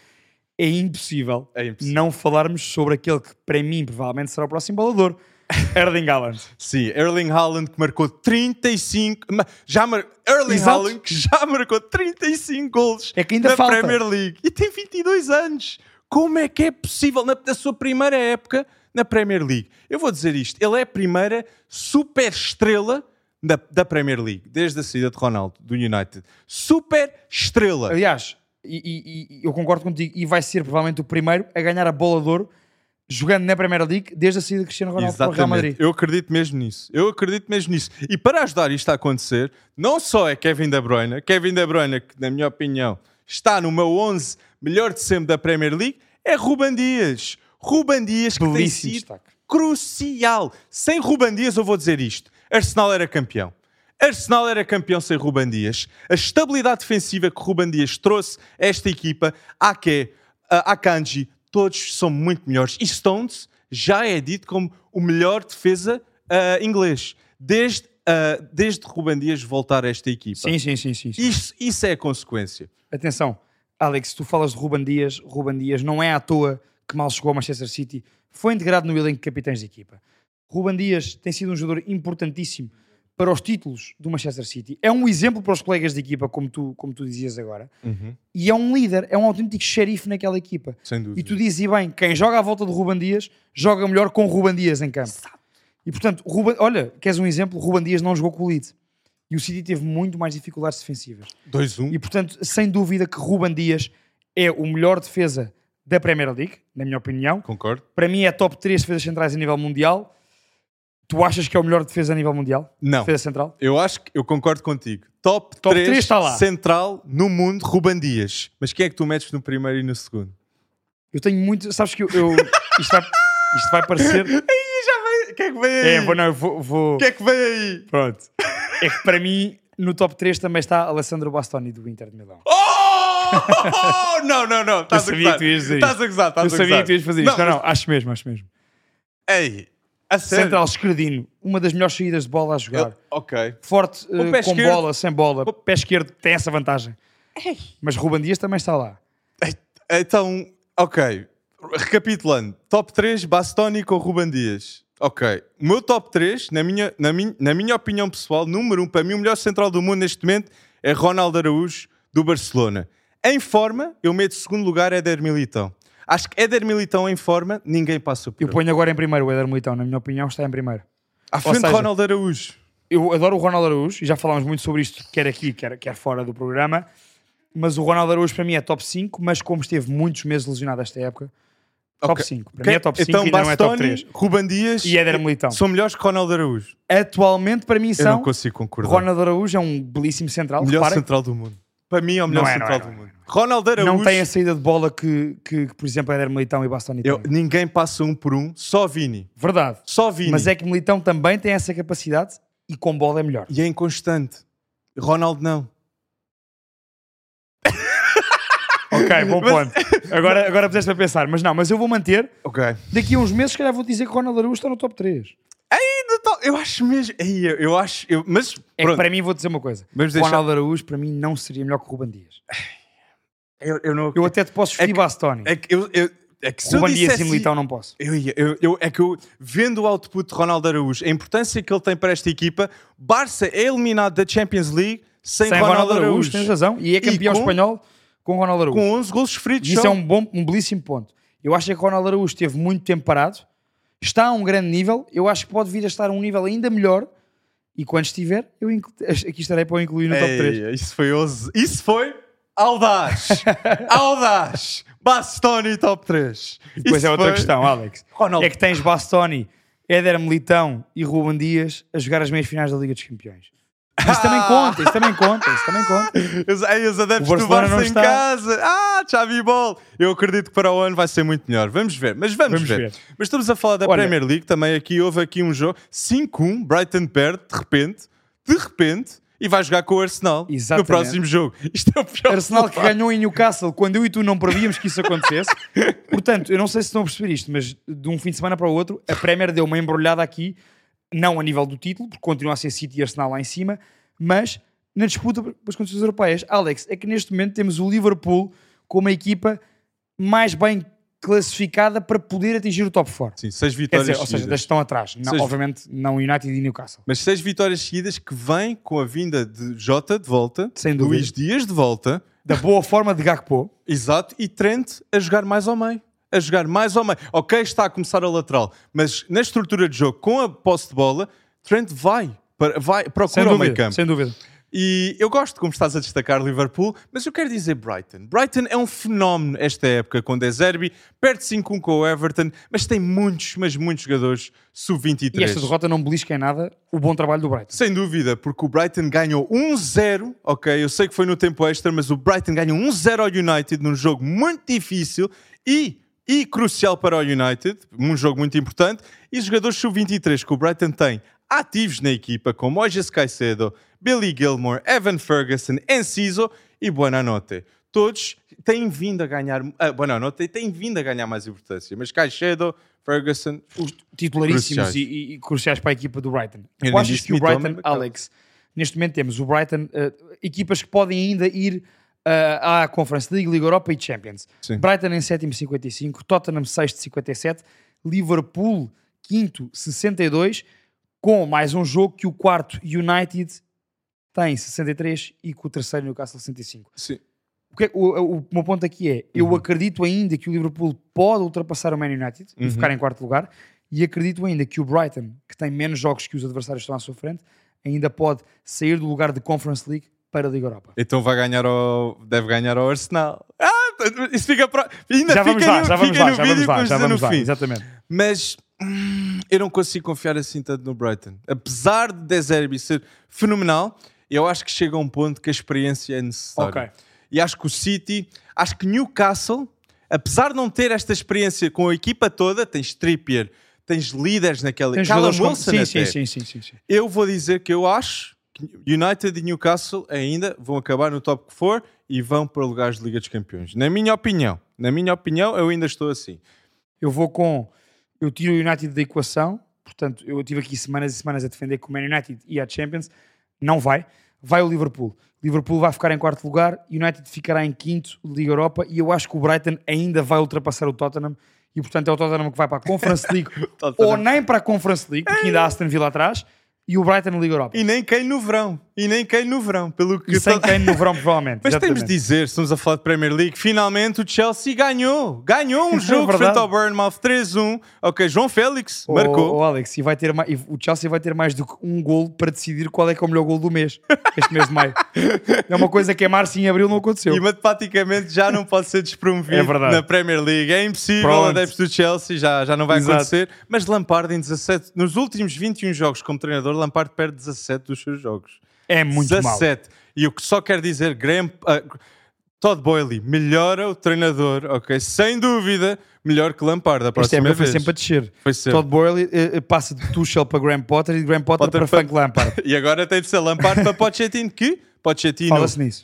é impossível, É impossível. não falarmos sobre aquele que para mim provavelmente será o próximo balador, Erling Haaland. Sim, Erling Haaland que marcou 35. ma- Já mar... Erling Exato. Haaland que já marcou 35 gols É que ainda na falta. Premier League e tem 22 anos. Como é que é possível na, na sua primeira época na Premier League? Eu vou dizer isto: ele é a primeira super estrela da, da Premier League, desde a saída de Ronaldo do United. Super estrela. Aliás, e, e- e eu concordo contigo, e vai ser provavelmente o primeiro a ganhar a bola de ouro jogando na Premier League desde a saída de Cristiano Ronaldo para o Real Madrid. Eu acredito mesmo nisso. Eu acredito mesmo nisso. E para ajudar isto a acontecer, não só é Kevin De Bruyne, Kevin De Bruyne, que na minha opinião está no meu 11 melhor de sempre da Premier League, é Ruban Dias. Ruban Dias que tem Belíssimo sido destaque. crucial. Sem Ruban Dias eu vou dizer isto. Arsenal era campeão. Arsenal era campeão sem Ruban Dias. A estabilidade defensiva que Ruban Dias trouxe a esta equipa, Ake, a Akanji, todos são muito melhores. E Stones já é dito como o melhor defesa ah, inglês. Desde, ah, desde Ruben Dias voltar a esta equipa. Sim, sim, sim, sim. sim. Isso, isso é a consequência. Atenção, Alex, tu falas de Ruben Dias, Ruben Dias não é à toa que mal chegou ao Manchester City, foi integrado no elenco de capitães de equipa. Ruben Dias tem sido um jogador importantíssimo para os títulos do Manchester City. É um exemplo para os colegas de equipa, como tu, como tu dizias agora, e é um líder, é um autêntico xerife naquela equipa. Sem dúvida. E tu dizes e bem, quem joga à volta de Ruben Dias, joga melhor com Ruben Dias em campo. E portanto, Ruben, olha, queres um exemplo? Ruben Dias não jogou com o Leeds. E o City teve muito mais dificuldades defensivas. 2-1. E portanto, sem dúvida que Ruben Dias é o melhor defesa da Premier League, na minha opinião. Concordo. Para mim é top 3 defesas centrais a nível mundial. Tu achas que é o melhor defesa a nível mundial? Não. Defesa central? Eu acho que eu concordo contigo. Top, Top 3, três está lá. central no mundo, Ruban Dias. Mas quem é que tu metes no primeiro e no segundo? Eu tenho muito. Sabes que eu. eu- isto, vai, isto vai parecer. Ih, já vem. Quem é que vem aí? É, vou, não, vou. vou- Quem é que vem aí? Pronto. É que para mim, no top 3 também está Alessandro Bastoni do Inter de Milão. Oh! não, não, não. Estás a sabia gozar. que tu ias dizer Estás a gozar, estás Eu a sabia gozar. que tu ias fazer isto. Não, não, acho mesmo, acho mesmo. Ei, a sério? Central esquerdino, uma das melhores saídas de bola a jogar. Eu- ok. Forte, O eh, pé com esquerdo. bola, sem bola. Pé esquerdo tem essa vantagem. Mas Ruben Dias também está lá. Então, ok. Recapitulando. Top 3, Bastoni com Ruban Dias. Ok. O meu top 3, na minha, na, minha, na minha opinião pessoal, número 1, para mim o melhor central do mundo neste momento é Ronaldo Araújo, do Barcelona. Em forma, eu meto segundo lugar Éder Militão. Acho que Éder Militão em forma, ninguém passa por Eu ele. ponho agora em primeiro o Éder Militão, na minha opinião, está em primeiro. À frente de seja- Ronaldo Araújo. Eu adoro o Ronaldo Araújo, e já falámos muito sobre isto, quer aqui, quer, quer fora do programa. Mas o Ronaldo Araújo para mim é top 5, mas como esteve muitos meses lesionado esta época, top Ok. 5. Para Ok, mim é top 5 então, e ainda não é top Bastoni, 3. Ruban Dias E Éder Militão. são melhores que Ronaldo Araújo. Atualmente, para mim, Eu são. não consigo concordar. Ronaldo Araújo é um belíssimo central. melhor reparem, central do mundo. Para mim é o melhor é, central é, do é, mundo. Ronaldo Araújo. não tem a saída de bola que, que, que, por exemplo, Éder Militão e Bastoni Eu- têm. ninguém passa um por um, só Vini. Verdade. Só Vini. Mas é que Militão também tem essa capacidade e com bola é melhor. E é inconstante. Ronaldo não. Ok, bom ponto. Agora, agora puseste a pensar, mas não, mas eu vou manter. Ok. Daqui a uns meses, se calhar, vou dizer que o Ronaldo Araújo está no top 3. Eu acho mesmo. Eu, eu acho. Eu, mas É para mim, vou dizer uma coisa: Vamos o deixar- Araújo, para mim, não seria melhor que o Ruban Dias. Eu, eu não. Eu até te posso vestir É que- Bastoni. É que eu. eu é que se eu Ruban Dias dissesse- e Militão não posso. Eu, eu, eu- é que eu, vendo o output de Ronaldo Araújo, a importância que ele tem para esta equipa, Barça é eliminado da Champions League sem, Sem Ronaldo, Araújo. tens razão. E é campeão com- espanhol com Ronaldo Araújo. Com 11 gols sofridos. E isso só. é um, bom, um belíssimo ponto. Eu acho que Ronaldo Araújo esteve muito tempo parado, está a um grande nível, eu acho que pode vir a estar a um nível ainda melhor e quando estiver, eu inclu- aqui estarei para o incluir no top 3. Ei, Isso foi ouso. Isso foi audaz. audaz. Bastoni top 3. Depois Isso é outra foi- questão, Alex. Ronaldo. É que tens Bastoni, Éder Militão e Ruben Dias a jogar as meias finais da Liga dos Campeões. Isso também conta, isso também conta, isso também conta. Os, adeptos do Barça em está. casa. Ah, Xavi Ball. Eu acredito que para o ano vai ser muito melhor. Vamos ver. Mas vamos, Vamos ver. ver. Mas estamos a falar da Olha- Premier League. Também aqui houve aqui um jogo. 5-1. Brighton perde. De repente. De repente. E vai jogar com o Arsenal. Exatamente. No próximo jogo. Isto é o pior. Arsenal que ganhou em Newcastle quando eu e tu não prevíamos que isso acontecesse. Portanto, eu não sei se estão a perceber isto, mas de um fim de semana para o outro, a Premier deu uma embrulhada aqui, não a nível do título, porque continua a ser City e Arsenal lá em cima, mas na disputa pelas competições europeias. Alex, é que neste momento temos o Liverpool como a equipa mais bem classificada para poder atingir o top 4. Sim, seis vitórias dizer, ou seja, das estão atrás. Não, Seis- Obviamente, não United e Newcastle. Mas seis vitórias seguidas que vêm com a vinda de Jota de volta. Sem dúvida. Luís Dias de volta. Da boa forma de Gakpo, Exato, e Trent a jogar mais ao meio. A jogar mais ao meio. Ok, está a começar a lateral, mas na estrutura de jogo, com a posse de bola, Trent vai, para, vai procura o meio campo. sem dúvida. E eu gosto como estás a destacar Liverpool, mas eu quero dizer Brighton. Brighton é um fenómeno esta época com De Zerbi, perde 5-1 com o Everton, mas tem muitos, mas muitos jogadores sub-23. E esta derrota não belisca em nada o bom trabalho do Brighton. Sem dúvida, porque o Brighton ganhou 1-0, ok? Eu sei que foi no tempo extra, mas o Brighton ganhou 1-0 ao United num jogo muito difícil e, e crucial para o United, um jogo muito importante. E os jogadores sub-23 que o Brighton tem ativos na equipa, como Moises Caicedo, Billy Gilmore, Evan Ferguson, Enciso e Buonanotte. Todos têm vindo a ganhar, ah, Buonanotte tem vindo a ganhar mais importância, mas Caicedo, Ferguson. os titularíssimos Cruciais. e, e- cruciais para a equipa do Brighton. Eu achas que o Brighton, calma. Alex, neste momento temos o Brighton, eh, equipas que podem ainda ir eh, à Conference League, Liga Europa e Champions. Sim. Brighton em sétimo 55, Tottenham sexto 57, Liverpool quinto 62, com mais um jogo que o quarto United tem 63 e que o terceiro Newcastle 65. Sim. O, que é- o- o- meu ponto aqui é: eu Uhum. acredito ainda que o Liverpool pode ultrapassar o Man United e Uhum. ficar em quarto lugar, e acredito ainda que o Brighton, que tem menos jogos que os adversários estão à sua frente, ainda pode sair do lugar de Conference League para a Liga Europa. Então vai ganhar ao. Deve ganhar ao Arsenal. Ah, isso fica pro... Ainda Já vamos lá, já vamos lá, já vamos lá, para já vamos lá, exatamente. Mas hum, eu não consigo confiar assim tanto no Brighton. Apesar de De Zerbi ser fenomenal, eu acho que chega a um ponto que a experiência é necessária. Ok. E acho que o City, acho que Newcastle, apesar de não ter esta experiência com a equipa toda, tens Trippier, tens líderes naquela. Callum jogadores como- sim, sim, sim, sim, sim, sim. Eu vou dizer que eu acho que United e Newcastle ainda vão acabar no top 4 e vão para lugares de Liga dos Campeões. Na minha opinião, na minha opinião, eu ainda estou assim. Eu vou com. Eu tiro o United da equação, portanto, eu tive aqui semanas e semanas a defender que o Man United ia à Champions. Não vai. Vai o Liverpool. Liverpool vai ficar em quarto lugar, United ficará em quinto de Liga Europa e eu acho que o Brighton ainda vai ultrapassar o Tottenham e portanto é o Tottenham que vai para a Conference League ou nem para a Conference League, porque ainda há Aston Villa atrás e o Brighton na Liga Europa. E nem quem no verão. E nem quem no verão. Pelo que E sem Kane no verão, provavelmente. Mas temos Exatamente. de dizer, estamos a falar de Premier League, finalmente o Chelsea ganhou. Ganhou um jogo É frente ao Bournemouth 3-1. Ok, João Félix marcou. ô, Alex, e vai ter e o Chelsea vai ter mais do que um gol para decidir qual é que é o melhor gol do mês, este mês de maio. É uma coisa que em março e em abril não aconteceu. E matematicamente já não pode ser despromovido É na Premier League. É impossível, adeptos do Chelsea, já, já não vai Exato. acontecer. Mas Lampard em 17, nos últimos 21 jogos como treinador, Lampard perde 17 dos seus jogos. É muito mal. 17. E o que só quer dizer, Graham, ah, Todd Boyle melhora o treinador, ok? Sem dúvida, melhor que Lampard a próxima época foi vez. sempre a descer. Foi sempre. Todd Boyle eh, eh, passa de Tuchel para Graham Potter e de Graham Potter, Potter para para- Frank Lampard. E agora tem de ser Lampard para Pochettino, que Pochettino,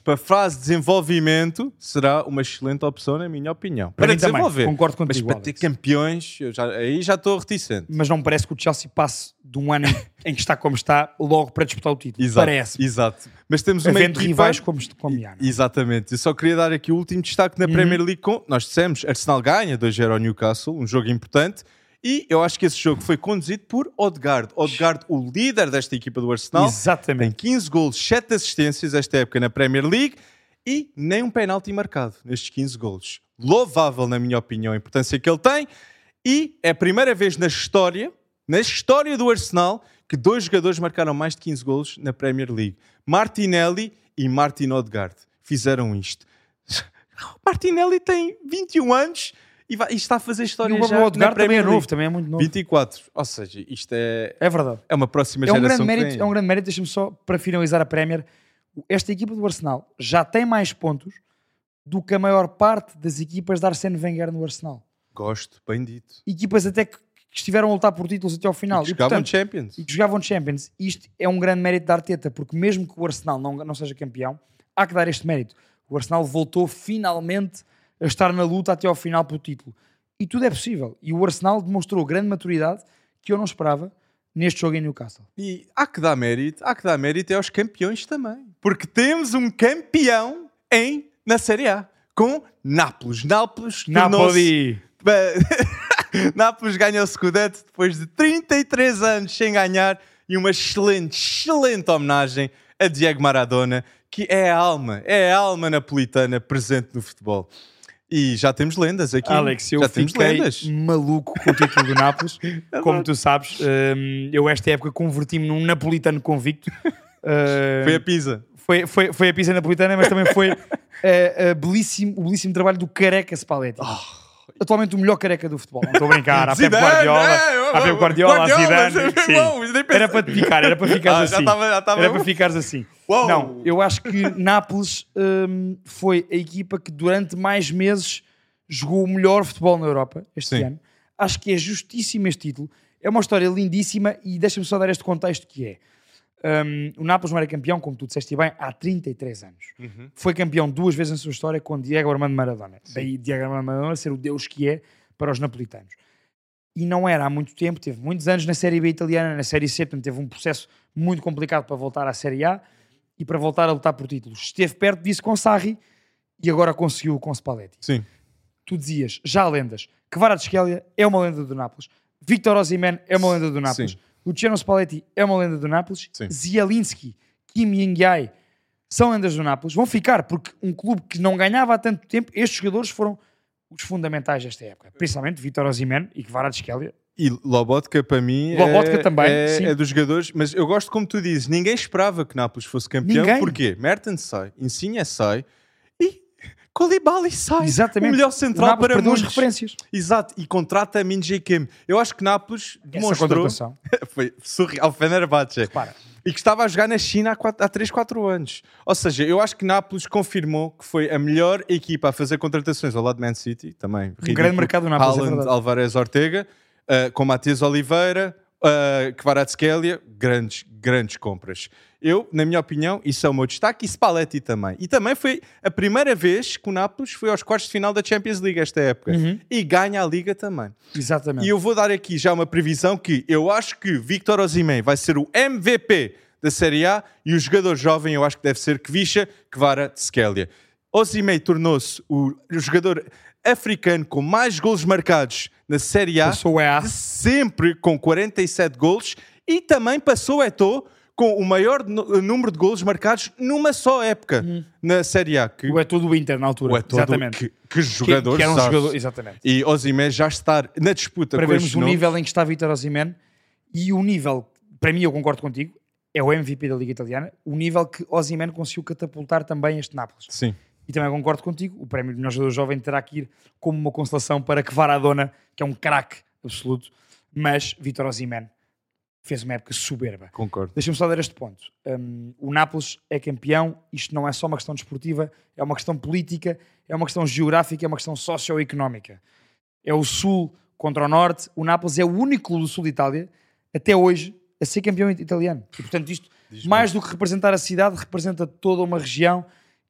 para fase de desenvolvimento, será uma excelente opção, na minha opinião. Para Para, mim também, desenvolver. concordo Mas contigo, para ter campeões, já- aí já estou reticente. Mas não parece que o Chelsea passe de um ano em, que está como está logo para disputar o título. Exato, Parece. Exato. Mas temos uma Havendo equipa... rivais como, como Iana. Exatamente. Eu só queria dar aqui o último destaque Uhum. na Premier League. Com... Nós dissemos, Arsenal ganha 2-0 ao Newcastle, um jogo importante. E eu acho que esse jogo foi conduzido por Odegaard. Odegaard, o líder desta equipa do Arsenal, tem Exatamente. 15 golos, 7 assistências esta época na Premier League e nem um penalti marcado nestes 15 golos. Louvável, na minha opinião, a importância que ele tem. E é a primeira vez na história, na história do Arsenal, que dois jogadores marcaram mais de 15 golos na Premier League. Martinelli e Martin Odegaard fizeram isto. Martinelli tem 21 anos e, vai- e está a fazer E história o já na Odegaard também é Premier novo, League. também é muito novo. 24. Ou seja, isto é, É verdade. é uma próxima É um, geração grande mérito, é um grande mérito, deixa-me só para finalizar a Premier. Esta equipa do Arsenal já tem mais pontos do que a maior parte das equipas de Arsene Wenger no Arsenal. Gosto, bem dito. Equipas até que, que estiveram a lutar por títulos até ao final. que E, jogavam portanto, Champions. e que jogavam Champions. Isto é um grande mérito da Arteta, porque mesmo que o Arsenal não, não seja campeão, há que dar este mérito. O Arsenal voltou finalmente a estar na luta até ao final pelo título. E tudo é possível. E o Arsenal demonstrou grande maturidade que eu não esperava neste jogo em Newcastle. E há que dar mérito, há que dar mérito é aos campeões também. Porque temos um campeão em, na Série A, com Nápoles. Nápoles Napoli! Nápoles ganha o Scudetto depois de 33 anos sem ganhar e uma excelente, excelente homenagem a Diego Maradona, que é a alma, é a alma napolitana presente no futebol. E já temos lendas aqui. Alex, eu já temos lendas. maluco com o título do Nápoles. Como tu sabes, hum, eu esta época converti-me num napolitano convicto. Foi a Pisa. foi, foi, foi a pizza napolitana, mas também foi eh, a belíssimo, o belíssimo trabalho do Careca Spalletti. Atualmente o melhor careca do futebol. Não estou a brincar. Há Pep Zidane, Guardiola, é, há Pep Guardiola, há Guardiola, Zidane. mas- sim. Era para te picar, era para ficares Ah, já assim. estava- já estava- Era para ficares assim. Uau. Não, eu acho que Nápoles hum, foi a equipa que durante mais meses jogou o melhor futebol na Europa este Sim. ano. Acho que é justíssimo este título. É uma história lindíssima e deixa-me só dar este contexto que é. Hum, o Nápoles não era campeão, como tu disseste bem, há 33 anos. Uhum. Foi campeão duas vezes na sua história com Diego Armando Maradona. Daí Diego Armando Maradona ser o deus que é para os napolitanos. e não era há muito tempo, teve muitos anos na Série B italiana, na Série C, portanto teve um processo muito complicado para voltar à Série A e para voltar a lutar por títulos. Esteve perto disso com Sarri e agora conseguiu com Spalletti. Sim. Tu dizias, já lendas, Kvaratskhelia é uma lenda do Nápoles, Victor Osimhen é uma lenda do Nápoles, Sim. Luciano Spalletti é uma lenda do Nápoles, Sim. Zielinski, Kim Min-jae são lendas do Nápoles, vão ficar porque um clube que não ganhava há tanto tempo, estes jogadores foram os fundamentais desta época, principalmente Victor Osimhen e Kvaratskhelia. E Lobotka para mim Lobotka é, também, é, é dos jogadores, mas eu gosto como tu dizes, ninguém esperava que Nápoles fosse campeão. Ninguém. Porquê? Mertens sai, Insigne sai Koulibaly sai. Exatamente. O melhor O central Nápoles para perdeu as muitos. referências. Exato, e contrata a Min Jae Kim. Eu acho que Nápoles demonstrou foi surreal, Fenerbahçe. Repara, E que estava a jogar na China há, quatro- há 3, 4 anos. Ou seja, eu acho que Nápoles confirmou que foi a melhor equipa a fazer contratações ao lado de Man City, também. ridículo. Um grande mercado do Nápoles, é Haaland, verdade. Alvarez Ortega, uh, com Matias Oliveira, uh, Kvaratskhelia, grandes, grandes compras. Eu, na minha opinião, isso é o meu destaque, e Spalletti também. E também foi a primeira vez que o Nápoles foi aos quartos de final da Champions League esta época. Uhum. E ganha a Liga também. exatamente. E eu vou dar aqui já uma previsão que eu acho que Victor Osimhen vai ser o MVP da Série A e o jogador jovem eu acho que deve ser Kvisha Kvaratskhelia. Osimhen tornou-se o, jogador africano com mais golos marcados na Série A de sempre com 47 golos e também passou Eto'o com o maior número de golos marcados numa só época na Série A. Que O Eto'o do Inter na altura. o Eto'o do- exatamente. que, que jogador, que, que um jogador, exatamente. E Osimhen já está na disputa Para com vermos o nomes. nível em que está Vitor Osimhen e o nível, para mim eu concordo contigo, é o MVP da Liga Italiana, o nível que Osimhen conseguiu catapultar também este Nápoles. Sim. E também concordo contigo, o prémio de melhor jogador jovem terá que ir como uma constelação para Kvaradona, que é um craque absoluto, mas Vitor Osimhen fez uma época soberba. Concordo. Deixa-me só dar este ponto. Um, o Nápoles é campeão, isto não é só uma questão desportiva, é uma questão política, é uma questão geográfica, é uma questão socioeconómica. É o Sul contra o Norte. O Nápoles é o único clube do Sul de Itália, até hoje, a ser campeão italiano. E, portanto, isto, mais do que representar a cidade, representa toda uma região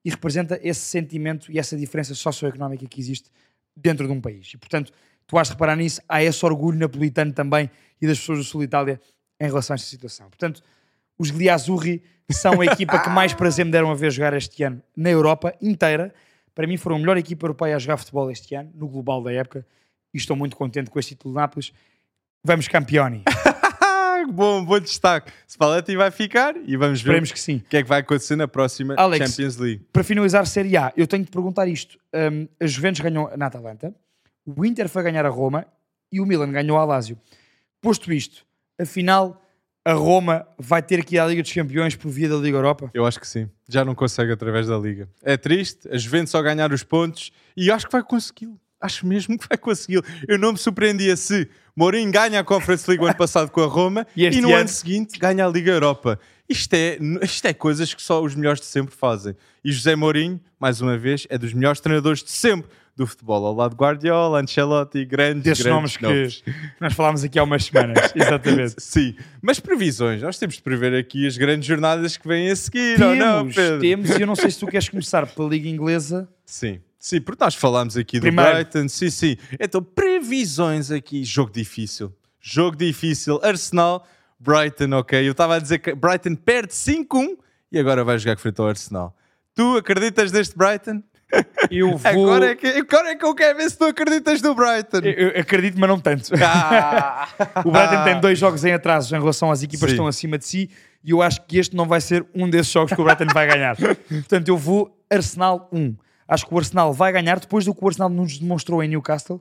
e representa esse sentimento e essa diferença socioeconómica que existe dentro de um país. E, portanto, tu has de reparar nisso, há esse orgulho napolitano também e das pessoas do Sul de Itália em relação a esta situação. Portanto, os Gliazzurri são a equipa que mais prazer me deram a ver jogar este ano na Europa inteira. Para mim foram a melhor equipa europeia a jogar futebol este ano, no global da época, e estou muito contente com este título de Nápoles. Vamos campeoni. Bom, bom destaque. Spalletti vai ficar e vamos ver Esperemos que sim. o que é que vai acontecer na próxima Alex. Champions League. Para finalizar Série A, eu tenho de perguntar isto. Um, a Juventus ganhou na Atalanta, o Inter foi ganhar a Roma e o Milan ganhou a Lazio. Posto isto, afinal, a Roma vai ter que ir à Liga dos Campeões por via da Liga Europa? Eu acho que sim. Já não consegue através da Liga. É triste, a Juventus só ganhar os pontos e acho que vai consegui-lo. Acho mesmo que vai consegui-lo. Eu não me surpreendia se Mourinho ganha a Conference League o ano passado com a Roma E e, no ano? ano seguinte ganha a Liga Europa. Isto é, isto é coisas que só os melhores de sempre fazem. E José Mourinho, mais uma vez, é dos melhores treinadores de sempre do futebol. Ao lado de Guardiola, Ancelotti, grandes, Desses grandes nomes que nós falámos aqui há umas semanas. Exatamente. Sim, mas previsões. Nós temos de prever aqui as grandes jornadas que vêm a seguir, ou não, temos, Pedro? temos, e eu não sei se tu queres começar pela Liga Inglesa. Sim, sim, porque nós falámos aqui do Primeiro. Brighton. Sim, sim. Então, previsões aqui. Jogo difícil. Jogo difícil. Arsenal, Brighton, ok. Eu estava a dizer que Brighton perde 5-1 e agora vai jogar frente ao Arsenal. Tu acreditas neste Brighton? Eu vou. Agora, é que, agora é que eu quero ver se tu acreditas no Brighton. Eu, eu acredito, mas não tanto. Ah. O Brighton tem dois jogos em atraso em relação às equipas que Sim. estão acima de si e eu acho que este não vai ser um desses jogos que o Brighton vai ganhar. Portanto, eu vou Arsenal 1. Acho que o Arsenal vai ganhar depois do que o Arsenal nos demonstrou em Newcastle.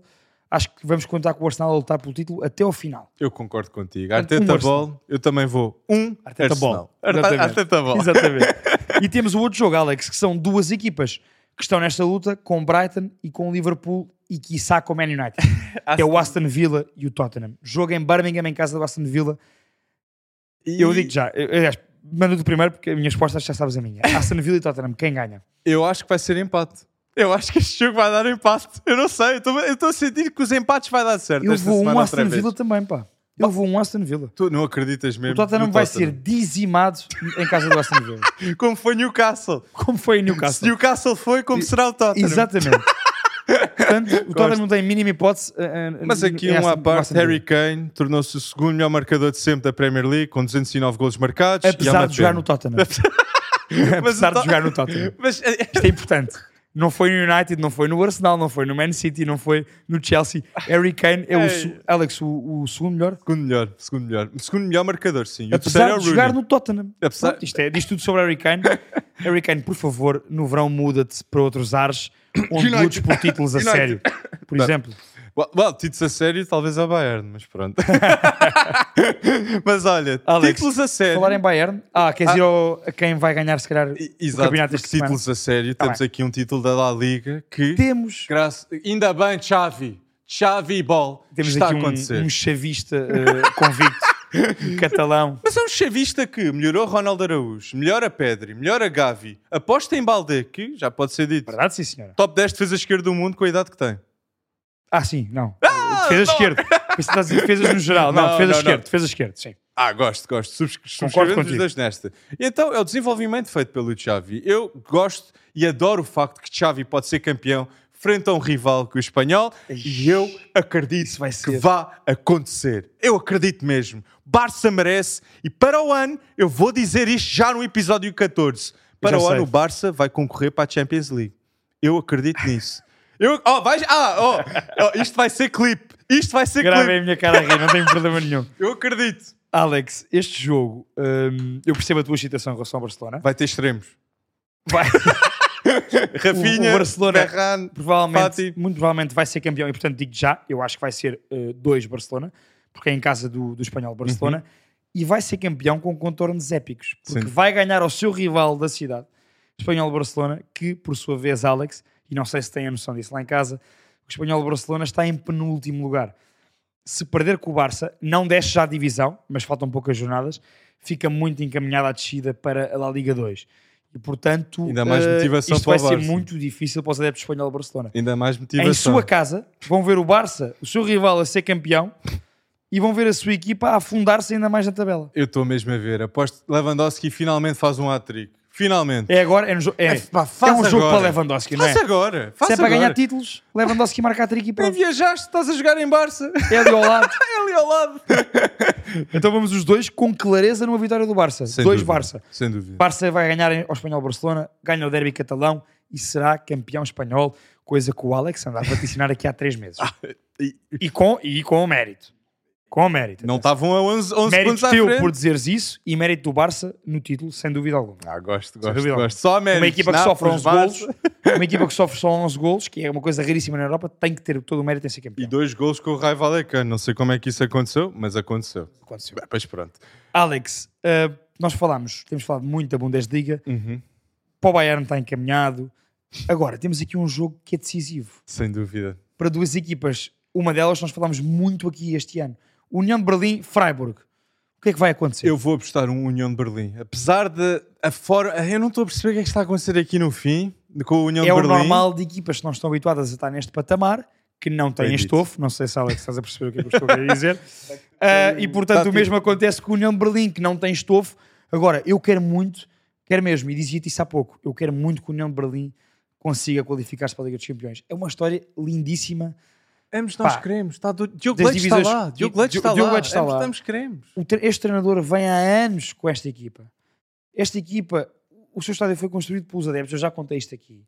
Acho que vamos contar com o Arsenal a lutar pelo título até ao final. Eu concordo contigo. Portanto, Arteta um. Ball, eu também vou. Um Arteta Arsenal. Ball. Arteta Ball. Exatamente. e temos o outro jogo, Alex, que são duas equipas que estão nesta luta com o Brighton e com o Liverpool e quiçá com o Man United. é o Aston Villa e o Tottenham. Jogo em Birmingham, em casa do Aston Villa. E Eu digo já, aliás, manda do primeiro porque a minha resposta já sabes a minha. Aston Villa e Tottenham, quem ganha? Eu acho que vai ser empate. Eu acho que este jogo vai dar empate. Eu não sei. Eu estou- a sentir que os empates vai dar certo. Eu vou um Aston. Villa também, pá. Eu vou um Aston Villa. Tu não acreditas mesmo? O Tottenham vai Tottenham. ser dizimado em casa do Aston Villa. Como foi Newcastle. Como foi em Se Newcastle. Newcastle foi, como será o Tottenham. Exatamente. Portanto, o Tottenham não tem mínima hipótese. eh, Mas aqui um à parte, Harry Kane tornou-se o segundo melhor marcador de sempre da Premier League, com 209 golos marcados. e é Apesar uma de jogar no Tottenham. Apesar de jogar no Tottenham. Mas eh, Isto é importante. Não foi no United, não foi no Arsenal, não foi no Man City, não foi no Chelsea. Harry Kane é o, su- Alex, o, o segundo melhor. segundo melhor, segundo melhor. Segundo melhor marcador, sim. O terceiro Apesar é o de jogar Rooney. no Tottenham. Apesar- Pronto, isto é, diz tudo sobre Harry Kane. Harry Kane, por favor, no verão muda-te para outros ares onde United. lutes por títulos a United. sério. Por exemplo, Well, well, títulos a sério, talvez a Bayern, mas pronto. mas olha, Alex, títulos a sério. falar em Bayern. Ah, queres ir ao, a quem vai ganhar, se calhar, I- o Exato, campeonato porque esta semana? títulos a sério. Tá Temos aqui um título da La Liga que. Temos, Graça, ainda bem, Xavi. Xavi Ball. temos está aqui a acontecer. um, um chavista eh, convicto, um catalão. Mas é um chavista que melhorou Ronaldo Araújo, melhora Pedri, melhora Gavi, aposta em Balde, que já pode ser dito. Verdade, sim, senhora. Top 10 defesa esquerda do mundo com a idade que tem. Ah, sim, não. defesa não. esquerda. Dizer defesas no geral. Não, Não, defesa não, esquerda, não. defesa esquerda, sim. Ah, gosto, gosto. Subs- Concordo Subscrevemos os dois nesta. E então é o desenvolvimento feito pelo Xavi. Eu gosto e adoro o facto que Xavi pode ser campeão frente a um rival que o espanhol e eu acredito que vá acontecer. Eu acredito mesmo. Barça merece e para o ano, eu vou dizer isto já no episódio 14. Para o ano o Barça vai concorrer para a Champions League. Eu acredito nisso. Eu, oh, vais, ah, oh, oh, isto vai ser clipe. Isto vai ser Gravei clipe. a minha cara a rir, não tenho problema nenhum. Eu acredito. Alex, este jogo, hum, eu percebo a tua excitação em relação ao Barcelona. Vai ter extremos. Vai, Rafinha, O- o Barcelona- Ferran, provavelmente, Fati. muito provavelmente vai ser campeão e, portanto, digo já, eu acho que vai ser uh, dois Barcelona, porque é em casa do, do espanhol Barcelona, e vai ser campeão com contornos épicos, porque Uhum. Sim. vai ganhar ao seu rival da cidade, espanhol Barcelona, que, por sua vez, Alex, e não sei se tem a noção disso lá em casa, o espanhol Barcelona está em penúltimo lugar. Se perder com o Barça, não desce já a divisão, mas faltam poucas jornadas, fica muito encaminhada a descida para a La Liga 2. E, portanto, Ainda mais eh, motivação isto para o vai ser muito difícil para os adeptos do espanhol Barcelona Ainda mais motivação. em sua casa, vão ver o Barça, o seu rival, a ser campeão e vão ver a sua equipa a afundar-se ainda mais na tabela. Eu estou mesmo a ver. Aposto que Lewandowski finalmente faz um hat-trick. Finalmente. É agora, é, no jo- é, É, pá, é um jogo para Lewandowski, não é? Faz agora. Se é para agora. ganhar títulos, Lewandowski marca a trick e pronto. viajaste, estás a jogar em Barça. É ali ao lado. É ali ao lado. Então vamos os dois com clareza numa vitória do Barça. Sem dois dúvida. Barça. Sem dúvida. Barça vai ganhar ao espanhol Barcelona, ganha o derby catalão e será campeão espanhol, coisa que o Alex andava a vaticinar aqui há três meses. E E com, e com o mérito. Com o mérito. não estavam a 11, 11 Mérito pontos à teu frente. por dizeres isso e mérito do Barça no título, sem dúvida alguma. Ah, gosto, gosto, gosto. Só méritos. Uma equipa que sofre os 11 Barça. golos, uma equipa que sofre só 11 golos, que é uma coisa raríssima na Europa, tem que ter todo o mérito em ser E campeão. dois gols com o Rai Vallecano. Não sei como é que isso aconteceu, mas aconteceu. Aconteceu. Bem, Pois pronto. Alex, uh, nós falámos, temos falado muito da Bundesliga, Uhum. para o Bayern está encaminhado. Agora, temos aqui um jogo que é decisivo. Sem dúvida. Para duas equipas, uma delas nós falámos muito aqui este ano. União de Berlim, Freiburg. O que é que vai acontecer? Eu vou apostar um União de Berlim. Apesar de a fora, eu não estou a perceber o que é que está a acontecer aqui no fim com a União é de o Berlim. normal de equipas que não estão habituadas a estar neste patamar, que não têm estofo. Não sei se Alex estás a perceber o que é que eu estou a dizer. Ah, e portanto, Tá o mesmo acontece com a União de Berlim, que não tem estofo. Agora, eu quero muito, quero mesmo, e dizia-te isso há pouco, eu quero muito que a União de Berlim consiga qualificar-se para a Liga dos Campeões. É uma história lindíssima. Ambos nós Pá, queremos. Está do... Diogo das Leite está divisões- lá. Diogo Leite está Diogo lá. Leite está Ambos lá. estamos queremos. O tre- Este treinador vem há anos com esta equipa. Esta equipa, o seu estádio foi construído pelos adeptos, eu já contei isto aqui.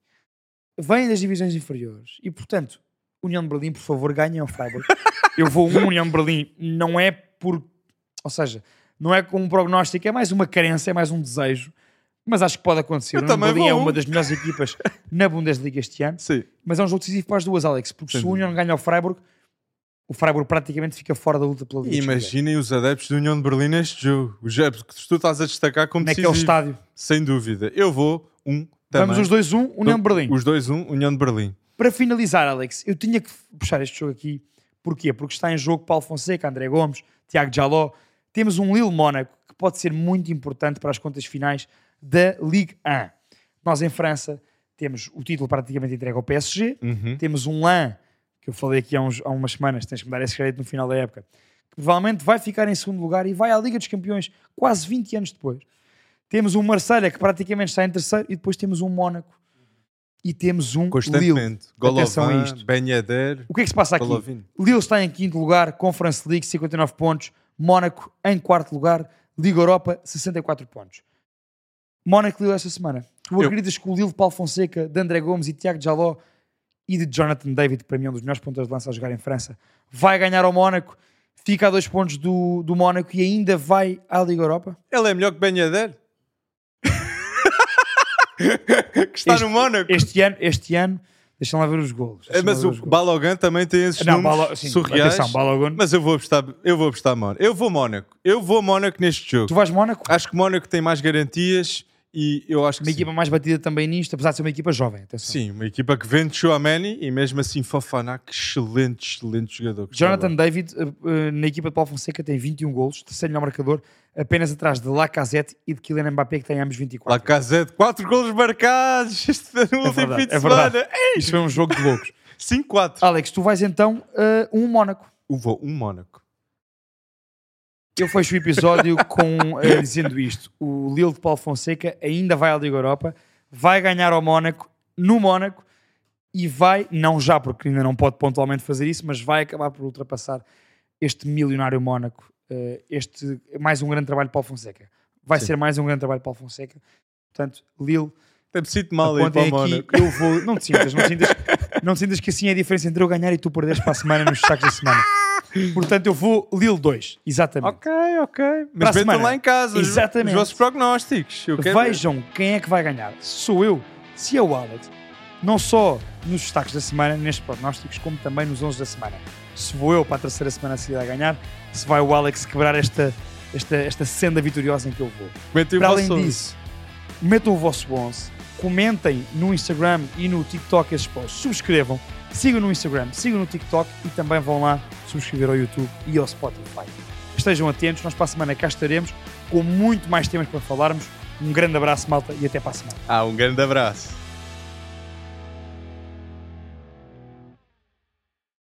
Vem das divisões inferiores. E, portanto, União de Berlim, por favor, ganhem ao Freiburg. eu vou um União de Berlim, não é por... Ou seja, não é como um prognóstico, é mais uma carência, é mais um desejo. Mas acho que pode acontecer. Eu O também Berlim é uma das melhores equipas na Bundesliga este ano. Sim. Mas é um jogo decisivo para as duas, Alex. Porque Sem se o União ganha ao Freiburg, o Freiburg praticamente fica fora da luta pela Liga. Imaginem os adeptos da União de Berlim neste jogo. O jogo que tu estás a destacar como Naquele decisivo. estádio. Sem dúvida. Eu vou um também. Vamos os dois, um, União de Berlim. Os dois um, União de Berlim. Para finalizar, Alex, eu tinha que puxar este jogo aqui. Porquê? Porque está em jogo Paulo Fonseca, André Gomes, Tiago Jaló. Temos um Lille Mónaco que pode ser muito importante para as contas finais da Ligue 1. Nós em França temos o título praticamente entregue ao PSG. Uhum. Temos um LAN, que eu falei aqui há, uns- há umas semanas, tens que me dar esse crédito no final da época, que provavelmente vai ficar em segundo lugar e vai à Liga dos Campeões quase 20 anos depois. Temos um Marselha que praticamente está em terceiro e depois temos um Mónaco e temos um Lille. Constantemente. Atenção a Golovin, isto. Ben Yedder, O que é que se passa aqui? Golovin. Lille está em quinto lugar, Conference League 59 pontos, Mónaco em quarto lugar, Liga Europa 64 pontos. Mónaco Lille esta semana. Tu Eu- acreditas que o Lille de Paulo Fonseca, de André Gomes e Tiago Jaló e de Jonathan David, para mim é um dos melhores pontas de lança a jogar em França, vai ganhar ao Mónaco, fica a dois pontos do, do Mónaco e ainda vai à Liga Europa? Ele é melhor que Ben Yedder? que está Este- no Mónaco. Este ano, este ano, deixa-me lá ver os golos. É, mas o golos. Balogan também tem esses Não, números Balo- sim, surreais. atenção. Mas eu vou apostar, eu vou apostar Mónaco. Eu vou Mónaco. Eu vou Mónaco neste jogo. Tu vais Mónaco? Acho que Mónaco tem mais garantias e eu acho que Uma sim. equipa mais batida também nisto, apesar de ser uma equipa jovem. Atenção. Sim, uma equipa que vende Chouameni e mesmo assim Fofana, que excelente, excelente jogador. Jonathan. David, uh, uh, na equipa de Paulo Fonseca, tem 21 golos, terceiro melhor marcador, apenas atrás de Lacazette e de Kylian Mbappé, que tem ambos 24. Lacazette, 4 golos marcados este no último verdade, fim de é semana. Isto foi um jogo de loucos. 5-4. Alex, tu vais então uh, um Mónaco. Eu vou um Mónaco. Eu fecho o episódio com uh, dizendo isto. O Lille de Paulo Fonseca ainda vai à Liga Europa, vai ganhar ao Mónaco, no Mónaco, e vai, não já, porque ainda não pode pontualmente fazer isso, mas vai acabar por ultrapassar este milionário Mónaco. Uh, este, mais um grande trabalho de Paulo Fonseca. Vai ser mais um grande trabalho de Paulo Fonseca. Portanto, Lille, Até me sinto mal aí para apontem o aqui, Mónaco. eu vou... Não te sintas, não te sintas, não te sintas que assim é a diferença entre eu ganhar e tu perderes para a semana nos destaques da semana. Portanto, eu vou Lille 2, exatamente. Ok, ok. Para a Mas metam lá em casa Exatamente. os vossos prognósticos. Quero ver. Vejam quem é que vai ganhar. Se sou eu, se é o Alex, não só nos destaques da semana, nestes prognósticos, como também nos 11 da semana. Se vou eu para a terceira semana seguida a ganhar, se vai o Alex quebrar esta, esta, esta senda vitoriosa em que eu vou. Metem Para além disso, metam o vosso 11, comentem no Instagram e no TikTok esses posts, subscrevam, sigam no Instagram, sigam no TikTok e também vão lá subscrever ao YouTube e ao Spotify. Estejam atentos, nós para a semana cá estaremos com muito mais temas para falarmos. Um grande abraço, malta, e até para a semana. Ah, um grande abraço.